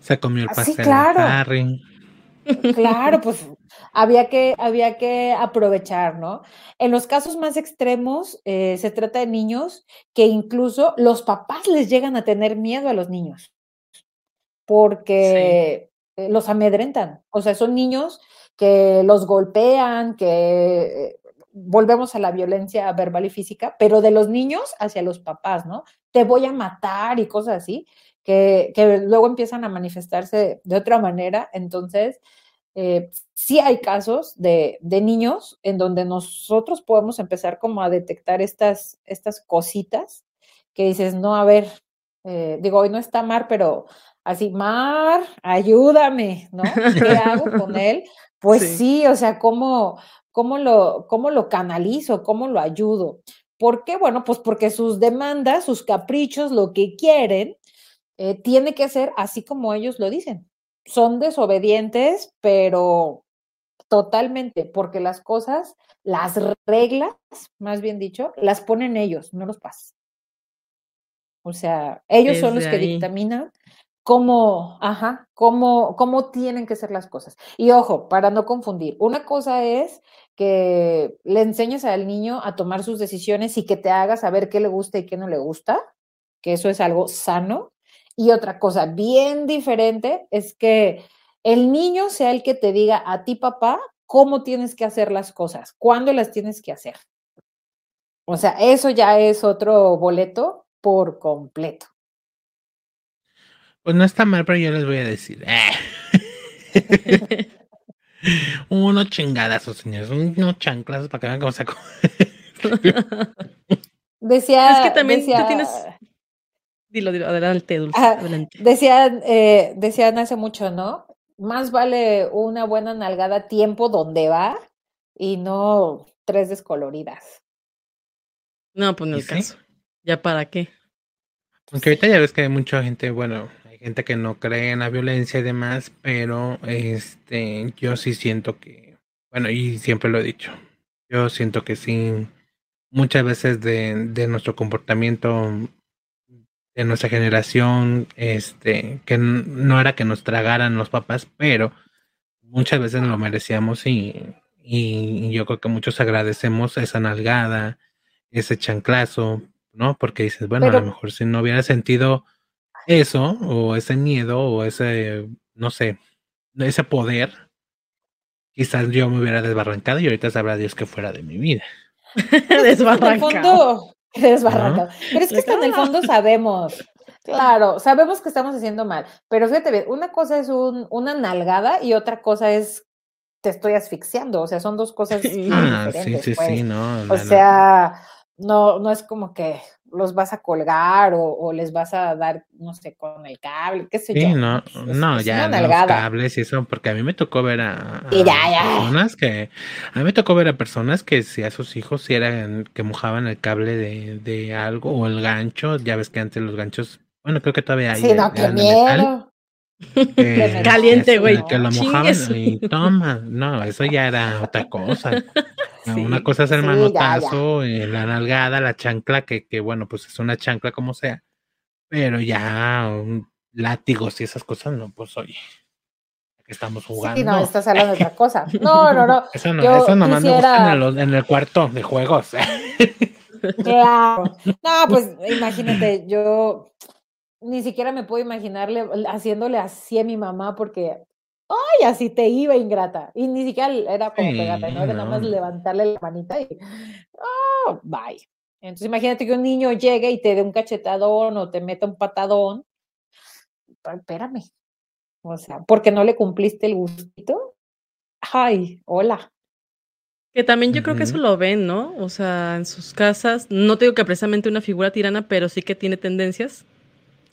Se comió el pastel claro. Harry. Claro, pues había que, había que aprovechar, ¿no? En los casos más extremos, eh, se trata de niños que incluso los papás les llegan a tener miedo a los niños porque eh, los amedrentan. O sea, son niños que los golpean, que eh, volvemos a la violencia verbal y física, pero de los niños hacia los papás, ¿no? Te voy a matar y cosas así que, luego empiezan a manifestarse de otra manera. Entonces, eh, sí hay casos de, niños en donde nosotros podemos empezar como a detectar estas, estas cositas que dices, no, a ver, eh, digo, hoy no está Mar, pero así, Mar, ayúdame, ¿no? ¿Qué hago <laughs> con él? Pues sí, o sea, ¿cómo, cómo, lo, ¿cómo lo canalizo? ¿Cómo lo ayudo? ¿Por qué? Bueno, pues porque sus demandas, sus caprichos, lo que quieren, eh, tiene que ser así como ellos lo dicen. Son desobedientes, pero totalmente, porque las cosas, las reglas, más bien dicho, las ponen ellos, no los pasan. O sea, ellos son los que dictaminan cómo, ajá, cómo, cómo tienen que ser las cosas. Y ojo, para no confundir, una cosa es que le enseñes al niño a tomar sus decisiones y que te haga saber qué le gusta y qué no le gusta, que eso es algo sano, y otra cosa bien diferente es que el niño sea el que te diga a ti, papá, cómo tienes que hacer las cosas, cuándo las tienes que hacer. O sea, eso ya es otro boleto por completo. Pues no está mal, pero yo les voy a decir. <laughs> Uno chingadazos, señores. Unos chanclas para que vean cómo se <laughs> Decía. Es que también tú tienes Dilo, dilo, adelante, Dulce, adelante. Decían, eh, decían hace mucho, ¿no? Más vale una buena nalgada a tiempo donde va y no tres descoloridas. No, pues no el caso. ¿Ya para qué? Aunque ahorita ya ves que hay mucha gente, bueno, hay gente que no cree en la violencia y demás, pero este, yo sí siento que, bueno, y siempre lo he dicho, yo siento que sí, muchas veces de, de nuestro comportamiento de nuestra generación, este, que no era que nos tragaran los papás, pero muchas veces lo merecíamos y, y, yo creo que muchos agradecemos esa nalgada, ese chanclazo, ¿no? Porque dices, bueno, a lo mejor si no hubiera sentido eso, o ese miedo, o ese, no sé, ese poder, quizás yo me hubiera desbarrancado y ahorita sabrá Dios que fuera de mi vida. <laughs> Desbarrancado. <laughs> desbarrancado. Pero es que hasta en el fondo sabemos. <laughs> Claro, sabemos que estamos haciendo mal, pero fíjate bien, una cosa es un, una nalgada y otra cosa es te estoy asfixiando, o sea, son dos cosas <laughs> ah, Sí, sí, sí, pues. no. O sea, no, no es como que los vas a colgar o, les vas a dar, no sé, con el cable, qué sé sí, yo. no, no, ya los cables y eso, porque a mí me tocó ver a, personas que, a mí me tocó ver a personas que si a sus hijos si eran, que mojaban el cable de, de algo o el gancho, ya ves que antes los ganchos, bueno, creo que todavía hay. Sí, no, qué miedo. <laughs> Caliente, güey. Que la mojaban y toma. No, eso ya era otra cosa. Una cosa es el manotazo, eh, la nalgada, la chancla, que, que bueno, pues es una chancla como sea. Pero ya un látigos y esas cosas, no, pues oye. estamos jugando. Sí, no, estás hablando de otra cosa. No, no, no. <laughs> Eso no, eso nomás me gusta en el, en el cuarto de juegos. <laughs> Claro. No, pues imagínate, yo ni siquiera me puedo imaginarle haciéndole así a mi mamá porque, ay, así te iba ingrata. Y ni siquiera era como pegarte, ¿no? Era nada más levantarle la manita y, oh, bye. Entonces imagínate que un niño llegue y te dé un cachetadón o te meta un patadón. Espérame. O sea, porque no le cumpliste el gustito. Ay, hola. Que también yo creo que eso lo ven, ¿no? O sea, en sus casas, no te digo que precisamente una figura tirana, pero sí que tiene tendencias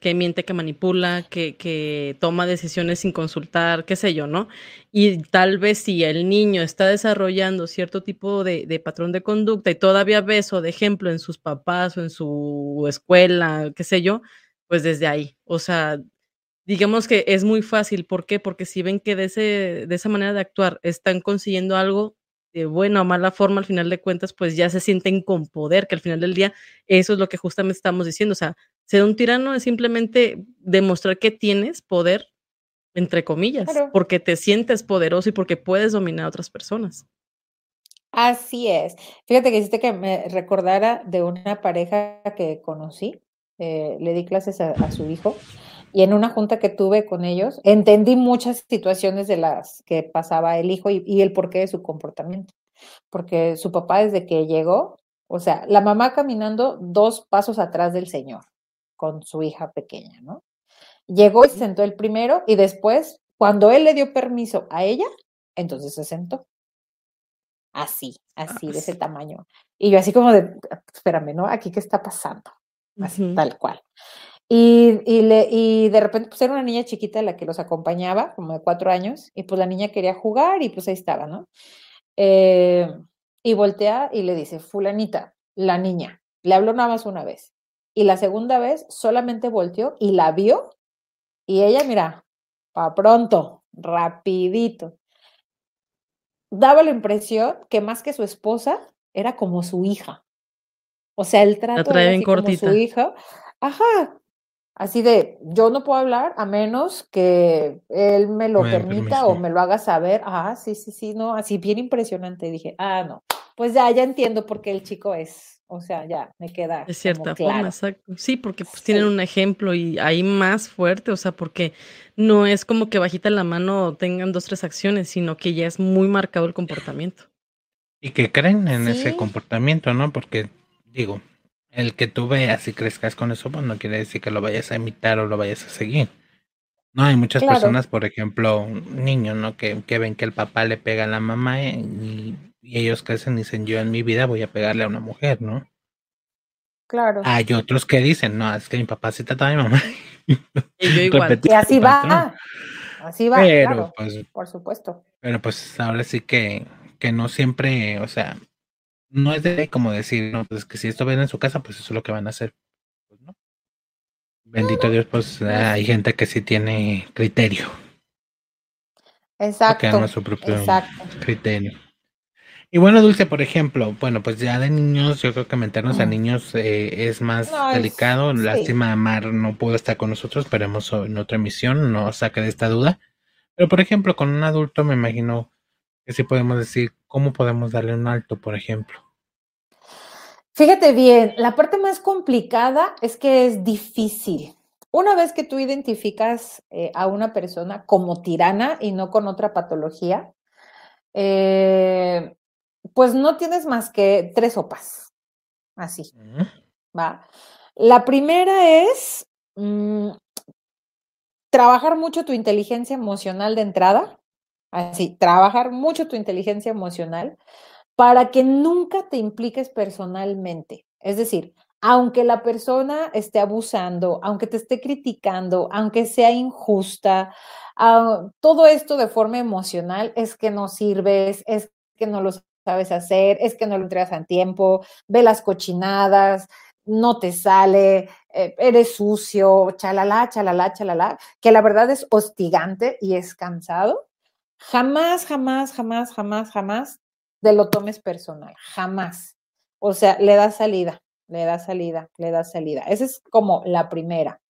que miente, que manipula, que, que toma decisiones sin consultar, qué sé yo, ¿no? Y tal vez si el niño está desarrollando cierto tipo de, de patrón de conducta y todavía ves o de ejemplo en sus papás o en su escuela, qué sé yo, pues desde ahí. O sea, digamos que es muy fácil. ¿Por qué? Porque si ven que de, ese, de esa manera de actuar están consiguiendo algo de buena o mala forma, al final de cuentas, pues ya se sienten con poder, que al final del día eso es lo que justamente estamos diciendo. O sea, ser un tirano es simplemente demostrar que tienes poder, entre comillas, porque te sientes poderoso y porque puedes dominar a otras personas. Así es. Fíjate que hiciste que me recordara de una pareja que conocí, eh, le di clases a, su hijo y en una junta que tuve con ellos entendí muchas situaciones de las que pasaba el hijo y, y el porqué de su comportamiento. Porque su papá desde que llegó, o sea, la mamá caminando dos pasos atrás del señor con su hija pequeña, ¿no? Llegó y se sentó el primero y después, cuando él le dio permiso a ella, entonces se sentó así, así, de ese tamaño. Y yo así como de, espérame, ¿no? Aquí qué está pasando, así, tal cual. Y, y, le, y de repente, pues era una niña chiquita la que los acompañaba, como de cuatro años, y pues la niña quería jugar y pues ahí estaba, ¿no? Eh, y voltea y le dice, fulanita, la niña, le habló nada más una vez. Y la segunda vez solamente volteó y la vio, y ella, mira, para pronto, rapidito daba la impresión que más que su esposa, era como su hija. O sea, el trato era así como su hija. Ajá. Así de, yo no puedo hablar a menos que él me lo permita o me lo haga saber. Ah, sí, sí, sí, no, así bien impresionante. Dije, ah, no, pues ya, ya entiendo por qué el chico es o sea, ya me queda. De cierta forma, exacto. Sí, porque pues tienen un ejemplo y ahí más fuerte, o sea, porque no es como que bajita la mano tengan dos, tres acciones, sino que ya es muy marcado el comportamiento. Y que creen en ese comportamiento, ¿no? Porque, digo, el que tú veas y crezcas con eso, pues no quiere decir que lo vayas a imitar o lo vayas a seguir. No, hay muchas personas, por ejemplo, niños, ¿no? Que, que ven que el papá le pega a la mamá y y ellos crecen y dicen, yo en mi vida voy a pegarle a una mujer, ¿no? Claro. Hay otros que dicen, no, es que mi papá se trata de mi mamá. <laughs> Y yo igual. Y así va. Así va, pero, pues, por supuesto. Pero pues ahora sí que, que no siempre, o sea, no es de como decir, no, pues que si esto ven en su casa, pues eso es lo que van a hacer. Pues, ¿no? Bendito Dios, pues hay gente que sí tiene criterio. Exacto. Que su propio criterio. Y bueno, Dulce, por ejemplo, bueno, pues ya de niños, yo creo que meternos a niños eh, es más delicado. Lástima, Mar no pudo estar con nosotros, esperemos en otra emisión, no saque de esta duda. Pero por ejemplo, con un adulto me imagino que sí podemos decir cómo podemos darle un alto, por ejemplo. Fíjate bien, la parte más complicada es que es difícil. Una vez que tú identificas eh, a una persona como tirana y no con otra patología, eh, pues no tienes más que tres sopas. Así. ¿va? La primera es mm, trabajar mucho tu inteligencia emocional de entrada. Así, trabajar mucho tu inteligencia emocional para que nunca te impliques personalmente. Es decir, aunque la persona esté abusando, aunque te esté criticando, aunque sea injusta, ah, todo esto de forma emocional es que no sirves, es que no los sabes hacer, es que no lo entregas a tiempo, ve las cochinadas, no te sale, eh, eres sucio, chalala, chalala, chalala, que la verdad es hostigante y es cansado, jamás, jamás, jamás, jamás, jamás te lo tomes personal, jamás. O sea, le da salida, le da salida, le da salida. Esa es como la primera.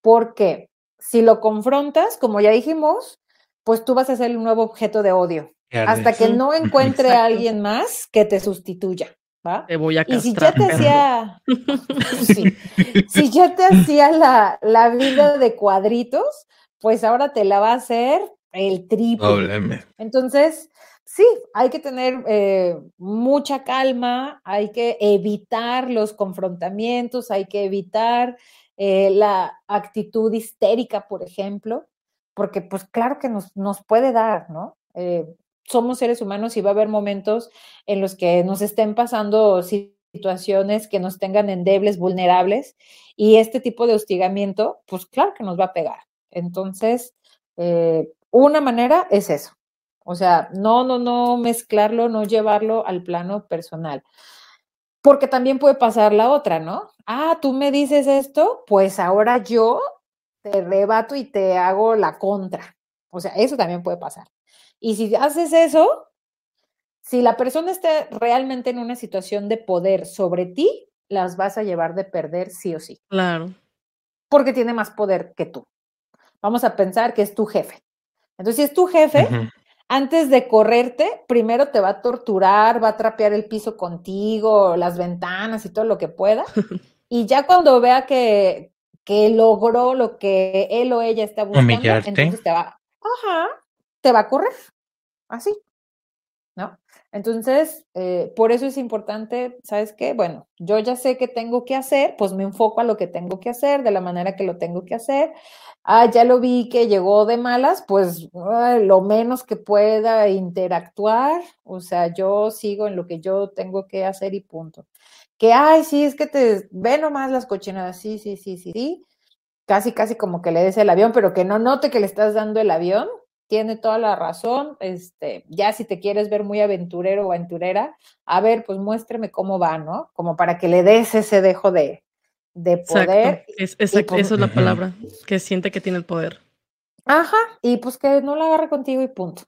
Porque si lo confrontas, como ya dijimos, pues tú vas a ser un nuevo objeto de odio. Hasta que no encuentre a alguien más que te sustituya. ¿va? Te voy a y si ya te hacía, <laughs> si ya te hacía la, la, vida de cuadritos, pues ahora te la va a hacer el triple. Entonces, sí, hay que tener eh, mucha calma, hay que evitar los confrontamientos, hay que evitar eh, la actitud histérica, por ejemplo, porque pues claro que nos, nos puede dar, ¿no? Eh, somos seres humanos y va a haber momentos en los que nos estén pasando situaciones que nos tengan endebles, vulnerables, y este tipo de hostigamiento, pues claro que nos va a pegar. Entonces, eh, una manera es eso. O sea, no, no, no mezclarlo, no llevarlo al plano personal. Porque también puede pasar la otra, ¿no? Ah, tú me dices esto, pues ahora yo te rebato y te hago la contra. O sea, eso también puede pasar. Y si haces eso, si la persona está realmente en una situación de poder sobre ti, las vas a llevar de perder sí o sí. Claro. Porque tiene más poder que tú. Vamos a pensar que es tu jefe. Entonces, si es tu jefe, antes de correrte, primero te va a torturar, va a trapear el piso contigo, las ventanas y todo lo que pueda. <laughs> Y ya cuando vea que, que logró lo que él o ella está buscando, entonces te va, ajá, te va a correr. Así. ¿No? Entonces, eh, por eso es importante, ¿sabes qué? Bueno, yo ya sé qué tengo que hacer, pues me enfoco a lo que tengo que hacer, de la manera que lo tengo que hacer. Ah, ya lo vi que llegó de malas, pues lo menos que pueda interactuar, o sea, yo sigo en lo que yo tengo que hacer y punto. Que, ay, sí, es que te ve nomás las cochinadas, sí, sí, sí, sí, sí. Casi, casi como que le des el avión, pero que no note que le estás dando el avión, tiene toda la razón. Este, ya si te quieres ver muy aventurero o aventurera, a ver, pues muéstrame cómo va, ¿no? Como para que le des ese dejo de, de poder. Es, exacto. Esa es la palabra, que siente que tiene el poder. Ajá, y pues que no la agarre contigo y punto.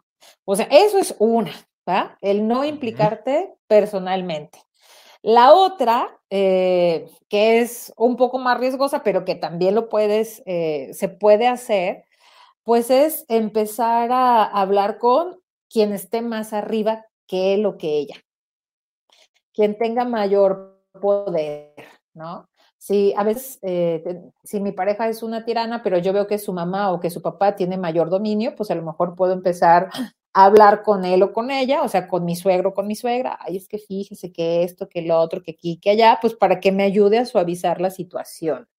O sea, eso es una, ¿va? El no implicarte personalmente. La otra, eh, que es un poco más riesgosa, pero que también lo puedes, eh, se puede hacer, pues es empezar a hablar con quien esté más arriba que él o que ella, quien tenga mayor poder, ¿no? Si a veces, eh, si mi pareja es una tirana, pero yo veo que su mamá o que su papá tiene mayor dominio, pues a lo mejor puedo empezar a hablar con él o con ella, o sea, con mi suegro o con mi suegra, ay, es que fíjese que esto, que lo otro, que aquí, que allá, pues para que me ayude a suavizar la situación.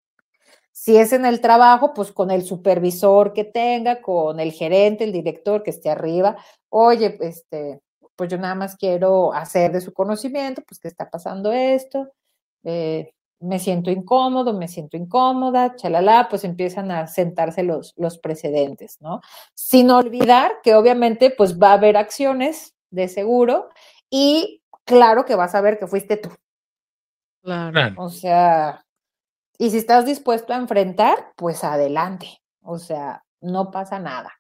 Si es en el trabajo, pues con el supervisor que tenga, con el gerente, el director que esté arriba. Oye, este, pues yo nada más quiero hacer de su conocimiento, pues que está pasando esto. Eh, me siento incómodo, me siento incómoda, chalala, pues empiezan a sentarse los, los precedentes, ¿no? Sin olvidar que obviamente pues va a haber acciones de seguro y claro que vas a ver que fuiste tú. Claro. O sea, y si estás dispuesto a enfrentar, pues adelante. O sea, no pasa nada,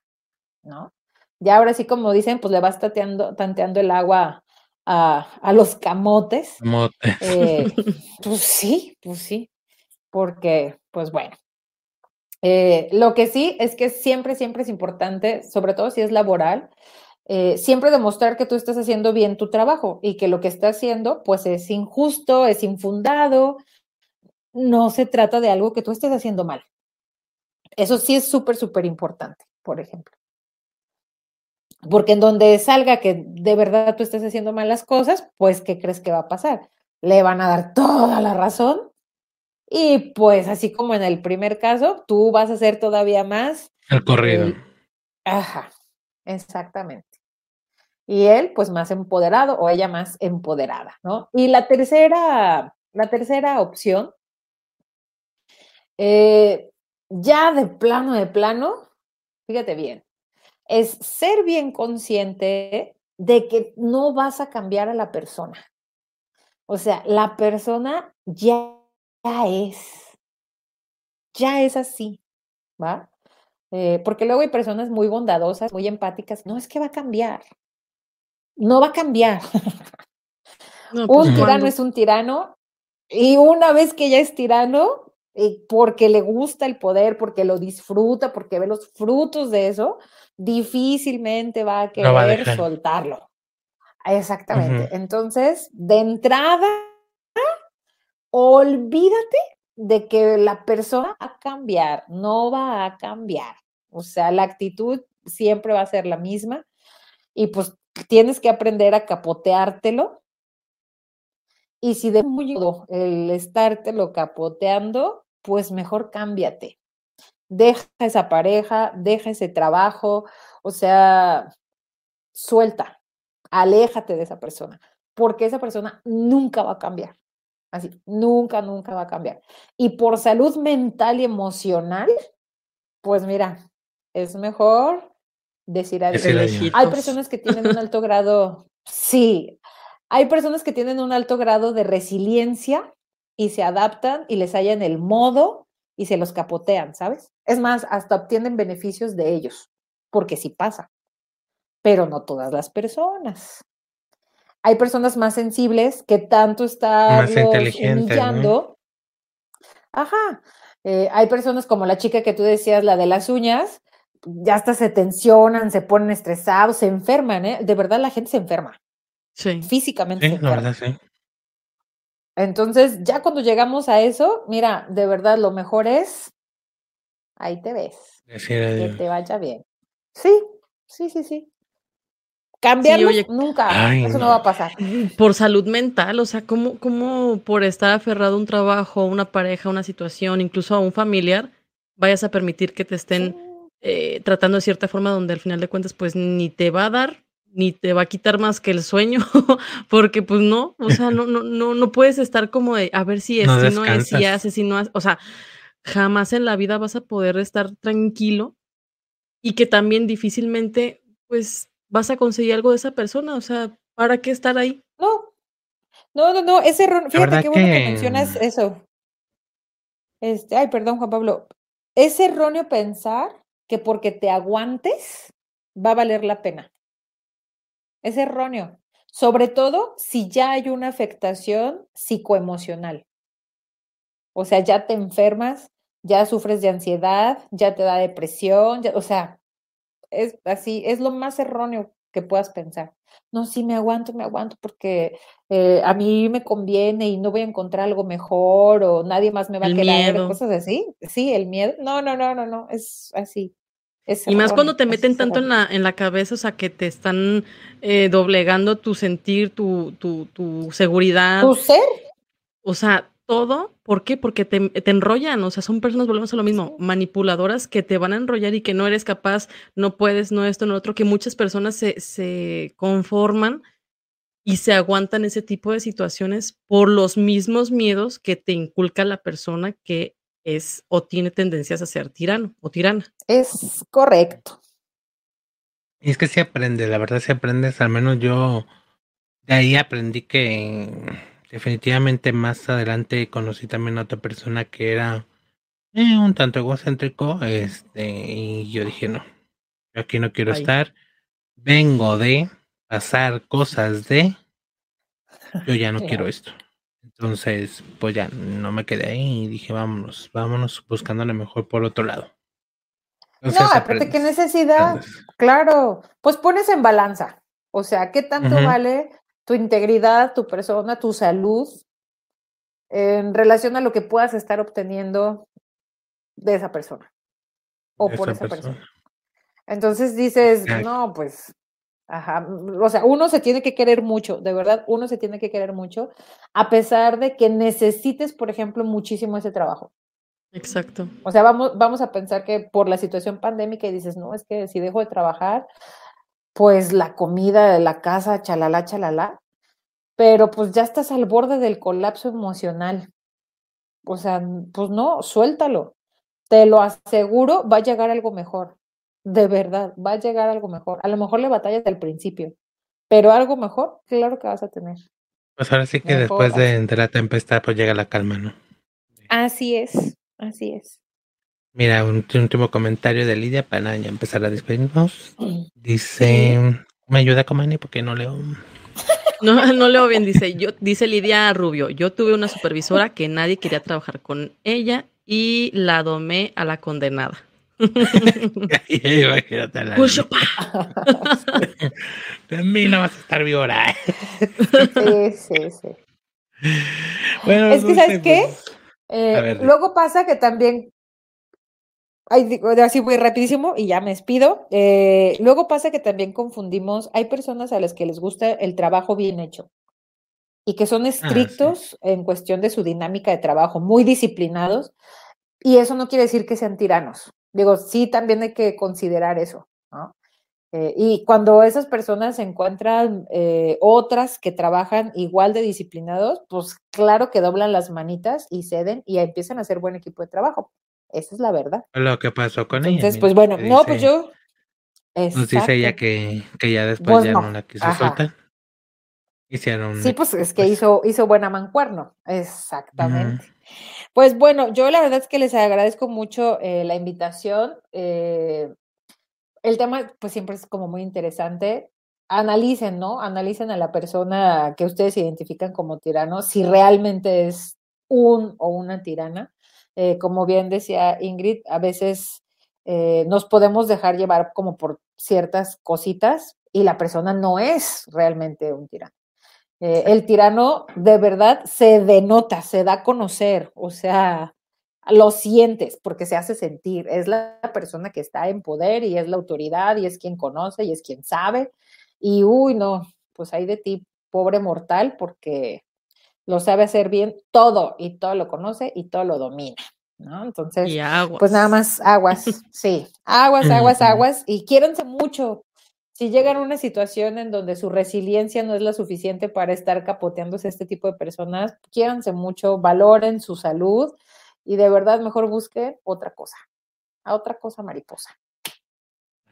¿no? Ya ahora sí, como dicen, pues le vas tateando, tanteando el agua a, a los camotes. Camotes. Eh, pues sí, pues sí. Porque, pues bueno. Eh, lo que sí es que siempre, siempre es importante, sobre todo si es laboral, eh, siempre demostrar que tú estás haciendo bien tu trabajo y que lo que estás haciendo, pues es injusto, es infundado, no se trata de algo que tú estés haciendo mal. Eso sí es súper, súper importante, por ejemplo. Porque en donde salga que de verdad tú estés haciendo malas cosas, pues, ¿qué crees que va a pasar? Le van a dar <laughs> toda la razón y pues así como en el primer caso, tú vas a hacer todavía más. El corrido. ajá, exactamente. Y él, pues más empoderado o ella más empoderada, ¿no? Y la tercera, la tercera opción eh, ya de plano, de plano, fíjate bien, es ser bien consciente de que no vas a cambiar a la persona. O sea, la persona ya, es, ya es así, ¿va? Eh, porque luego hay personas muy bondadosas, muy empáticas, no es que va a cambiar, no va a cambiar. un pues, tirano es un tirano y una vez que ya es tirano, eh, porque le gusta el poder, porque lo disfruta, porque ve los frutos de eso, difícilmente va a querer soltarlo. Exactamente. Entonces, de entrada, olvídate de que la persona va a cambiar, no va a cambiar. O sea, la actitud siempre va a ser la misma y pues tienes que aprender a capoteártelo y si de modo el estártelo capoteando, pues mejor cámbiate. Deja esa pareja, deja ese trabajo, o sea, suelta, aléjate de esa persona, porque esa persona nunca va a cambiar. Así, nunca, nunca va a cambiar. Y por salud mental y emocional, pues mira, es mejor decir adiós. Hay personas que tienen un alto grado, sí, hay personas que tienen un alto grado de resiliencia y se adaptan y les hallan el modo y se los capotean, ¿sabes? Es más, hasta obtienen beneficios de ellos, porque sí pasa, pero no todas las personas. Hay personas más sensibles que tanto están humillando. Ajá. Eh, hay personas como la chica que tú decías, la de las uñas, ya hasta se tensionan, se ponen estresados, se enferman, ¿eh? De verdad la gente se enferma. Sí. Físicamente. Sí, la verdad, sí. Entonces, ya cuando llegamos a eso, mira, de verdad lo mejor es, ahí te ves. que te vaya bien. Sí, sí, sí, sí. Cambiarlo nunca, eso no. va a pasar. Por salud mental, o sea, ¿cómo, cómo por estar aferrado a un trabajo, una pareja, una situación, incluso a un familiar, vayas a permitir que te estén eh, tratando de cierta forma donde al final de cuentas, pues ni te va a dar ni te va a quitar más que el sueño, <laughs> porque pues no, o sea, no, no, no, no puedes estar como de a ver si es, si no es, si hace, si no hace, o sea, jamás en la vida vas a poder estar tranquilo y que también difícilmente pues vas a conseguir algo de esa persona, o sea, ¿para qué estar ahí? No, no, no, no, ese error, fíjate qué bueno que mencionas eso. Este, ay, perdón, Juan Pablo, es erróneo pensar que porque te aguantes va a valer la pena. Es erróneo, sobre todo si ya hay una afectación psicoemocional. O sea, ya te enfermas, ya sufres de ansiedad, ya te da depresión, o sea, es así, es lo más erróneo que puedas pensar. No, sí, me aguanto, me aguanto porque eh, a mí me conviene y no voy a encontrar algo mejor o nadie más me va a querer, cosas así. Sí, el miedo. No, no, no, no, no, es así y más cuando te meten tanto en la, en la cabeza, o sea, que te están eh, doblegando tu sentir, tu, tu, tu seguridad. Tu ser. O sea, todo. ¿Por qué? Porque te, te, enrollan, o sea, son personas, volvemos a lo mismo, manipuladoras que te van a enrollar y que no eres capaz, no puedes, no esto, no otro, que muchas personas se, se conforman y se aguantan ese tipo de situaciones por los mismos miedos que te inculca la persona que es o tiene tendencias a ser tirano o tirana. Es correcto. Y es que se aprende, la verdad se aprende, al menos yo de ahí aprendí que definitivamente más adelante conocí también a otra persona que era eh, un tanto egocéntrico, este, y yo dije, no, yo aquí no quiero estar, vengo de pasar cosas de, yo ya no quiero esto. Entonces, pues ya no me quedé ahí y dije, vámonos, vámonos buscándole mejor por otro lado. no, aparte, ¿qué necesidad? Claro, pues pones en balanza. O sea, ¿qué tanto vale tu integridad, tu persona, tu salud en relación a lo que puedas estar obteniendo de esa persona o por esa persona. Entonces dices, no, pues Ajá, o sea, uno se tiene que querer mucho, de verdad, uno se tiene que querer mucho, a pesar de que necesites, por ejemplo, muchísimo ese trabajo. Exacto. O sea, vamos, vamos a pensar que por la situación pandémica y dices, no, es que si dejo de trabajar, pues la comida, la casa, chalala, chalala, pero pues ya estás al borde del colapso emocional. O sea, pues no, suéltalo. Te lo aseguro, va a llegar algo mejor de verdad, va a llegar algo mejor. A lo mejor le batallas al principio, pero algo mejor, claro que vas a tener. Pues ahora sí que después de, la tempestad, pues llega la calma, ¿no? Así es, así es. Mira, un, último comentario de Lidia para ya empezar a despedirnos. Dice, ¿me ayuda Comani? Porque no leo. No, <laughs> no leo bien, dice, yo, dice Lidia Rubio, yo tuve una supervisora que nadie quería trabajar con ella y la domé a la condenada. <laughs> Imagínate la De <laughs> mí no vas a estar sí, sí, sí. Bueno, es que, ¿sabes qué? Pues, eh, luego pasa que también así voy rapidísimo y ya me despido. Eh, luego pasa que también confundimos, hay personas a las que les gusta el trabajo bien hecho y que son ah, estrictos en cuestión de su dinámica de trabajo, muy disciplinados, y eso no quiere decir que sean tiranos. Digo, sí, también hay que considerar eso, ¿no? Eh, y cuando esas personas encuentran eh, otras que trabajan igual de disciplinados, pues claro que doblan las manitas y ceden y empiezan a hacer buen equipo de trabajo. Esa es la verdad. Lo que pasó con ella. Entonces, pues bueno, no, pues yo. Nos dice ella que, que ya después pues ya no. la quiso soltar. Hicieron. Sí, pues es que hizo, hizo buena mancuerno. Exactamente. Pues bueno, yo la verdad es que les agradezco mucho eh, la invitación. Eh, el tema, pues siempre es como muy interesante. Analicen, ¿no? Analicen a la persona que ustedes identifican como tirano, si realmente es un o una tirana. Eh, como bien decía Ingrid, a veces nos podemos dejar llevar como por ciertas cositas y la persona no es realmente un tirano. Eh, el tirano de verdad se denota, se da a conocer, o sea, lo sientes porque se hace sentir. Es la persona que está en poder y es la autoridad y es quien conoce y es quien sabe. Y uy, no, pues hay de ti, pobre mortal, porque lo sabe hacer bien todo y todo lo conoce y todo lo domina. ¿no? Entonces, pues nada más aguas, sí, aguas, aguas, aguas y quiérense mucho, si llegan a una situación en donde su resiliencia no es la suficiente para estar capoteándose este tipo de personas, quiéranse mucho, valoren su salud y de verdad mejor busquen otra cosa, a otra cosa mariposa.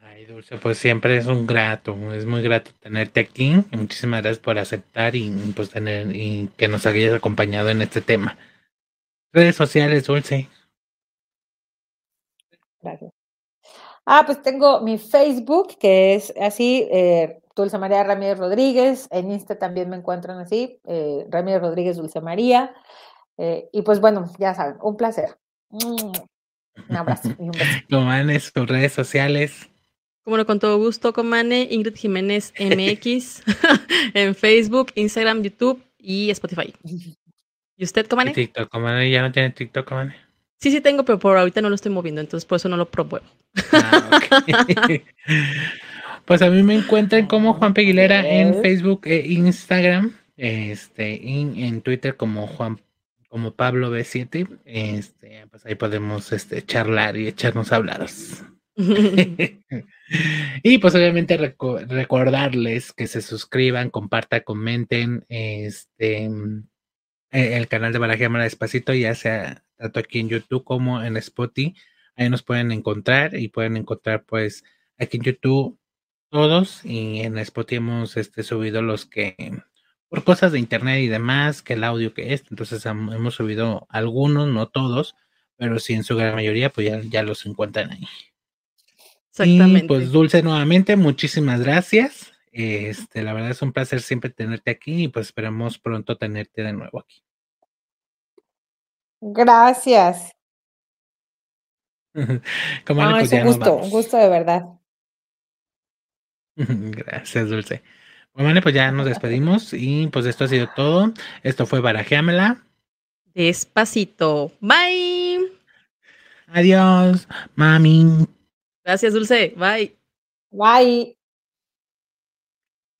Ay, Dulce, pues siempre es un grato, es muy grato tenerte aquí. Muchísimas gracias por aceptar y pues tener y que nos hayas acompañado en este tema. Redes sociales, Dulce. Gracias. Ah, pues tengo mi Facebook, que es así, eh, Dulce María Ramírez Rodríguez. En Insta también me encuentran así, eh, Ramírez Rodríguez Dulce María. Eh, y pues bueno, ya saben, un placer. Un abrazo y un beso. <laughs> Comane, sus redes sociales. Bueno, con todo gusto, Comane, Ingrid Jiménez MX <laughs> en Facebook, Instagram, YouTube y Spotify. <laughs> ¿Y usted, Comane? TikTok, Comane, ya no tiene TikTok, Comane. Sí, sí tengo, pero por ahorita no lo estoy moviendo, entonces por eso no lo promuevo. Ah, <laughs> pues a mí me encuentran como Juan Peguilera en Facebook e Instagram, este, en Twitter como Juan como Pablo B7, este, pues ahí podemos este, charlar y echarnos hablados. <laughs> y pues obviamente recordarles que se suscriban, compartan, comenten este el canal de Barajeamara Despacito, ya sea tanto aquí en YouTube como en Spotify. Ahí nos pueden encontrar y pueden encontrar pues aquí en YouTube todos y en Spotify hemos este, subido los que por cosas de internet y demás, que el audio que es, entonces hemos subido algunos, no todos, pero sí en su gran mayoría pues ya, ya los encuentran ahí. Exactamente. Y pues Dulce nuevamente, muchísimas gracias. Este, la verdad es un placer siempre tenerte aquí y pues esperamos pronto tenerte de nuevo aquí. Gracias. <laughs> Como no, es un gusto, un gusto de verdad. <laughs> Gracias, Dulce. Bueno, pues ya nos despedimos y pues esto ha sido todo. Esto fue Barajeamela. Despacito. Bye. Adiós, mami. Gracias, Dulce. Bye. Bye.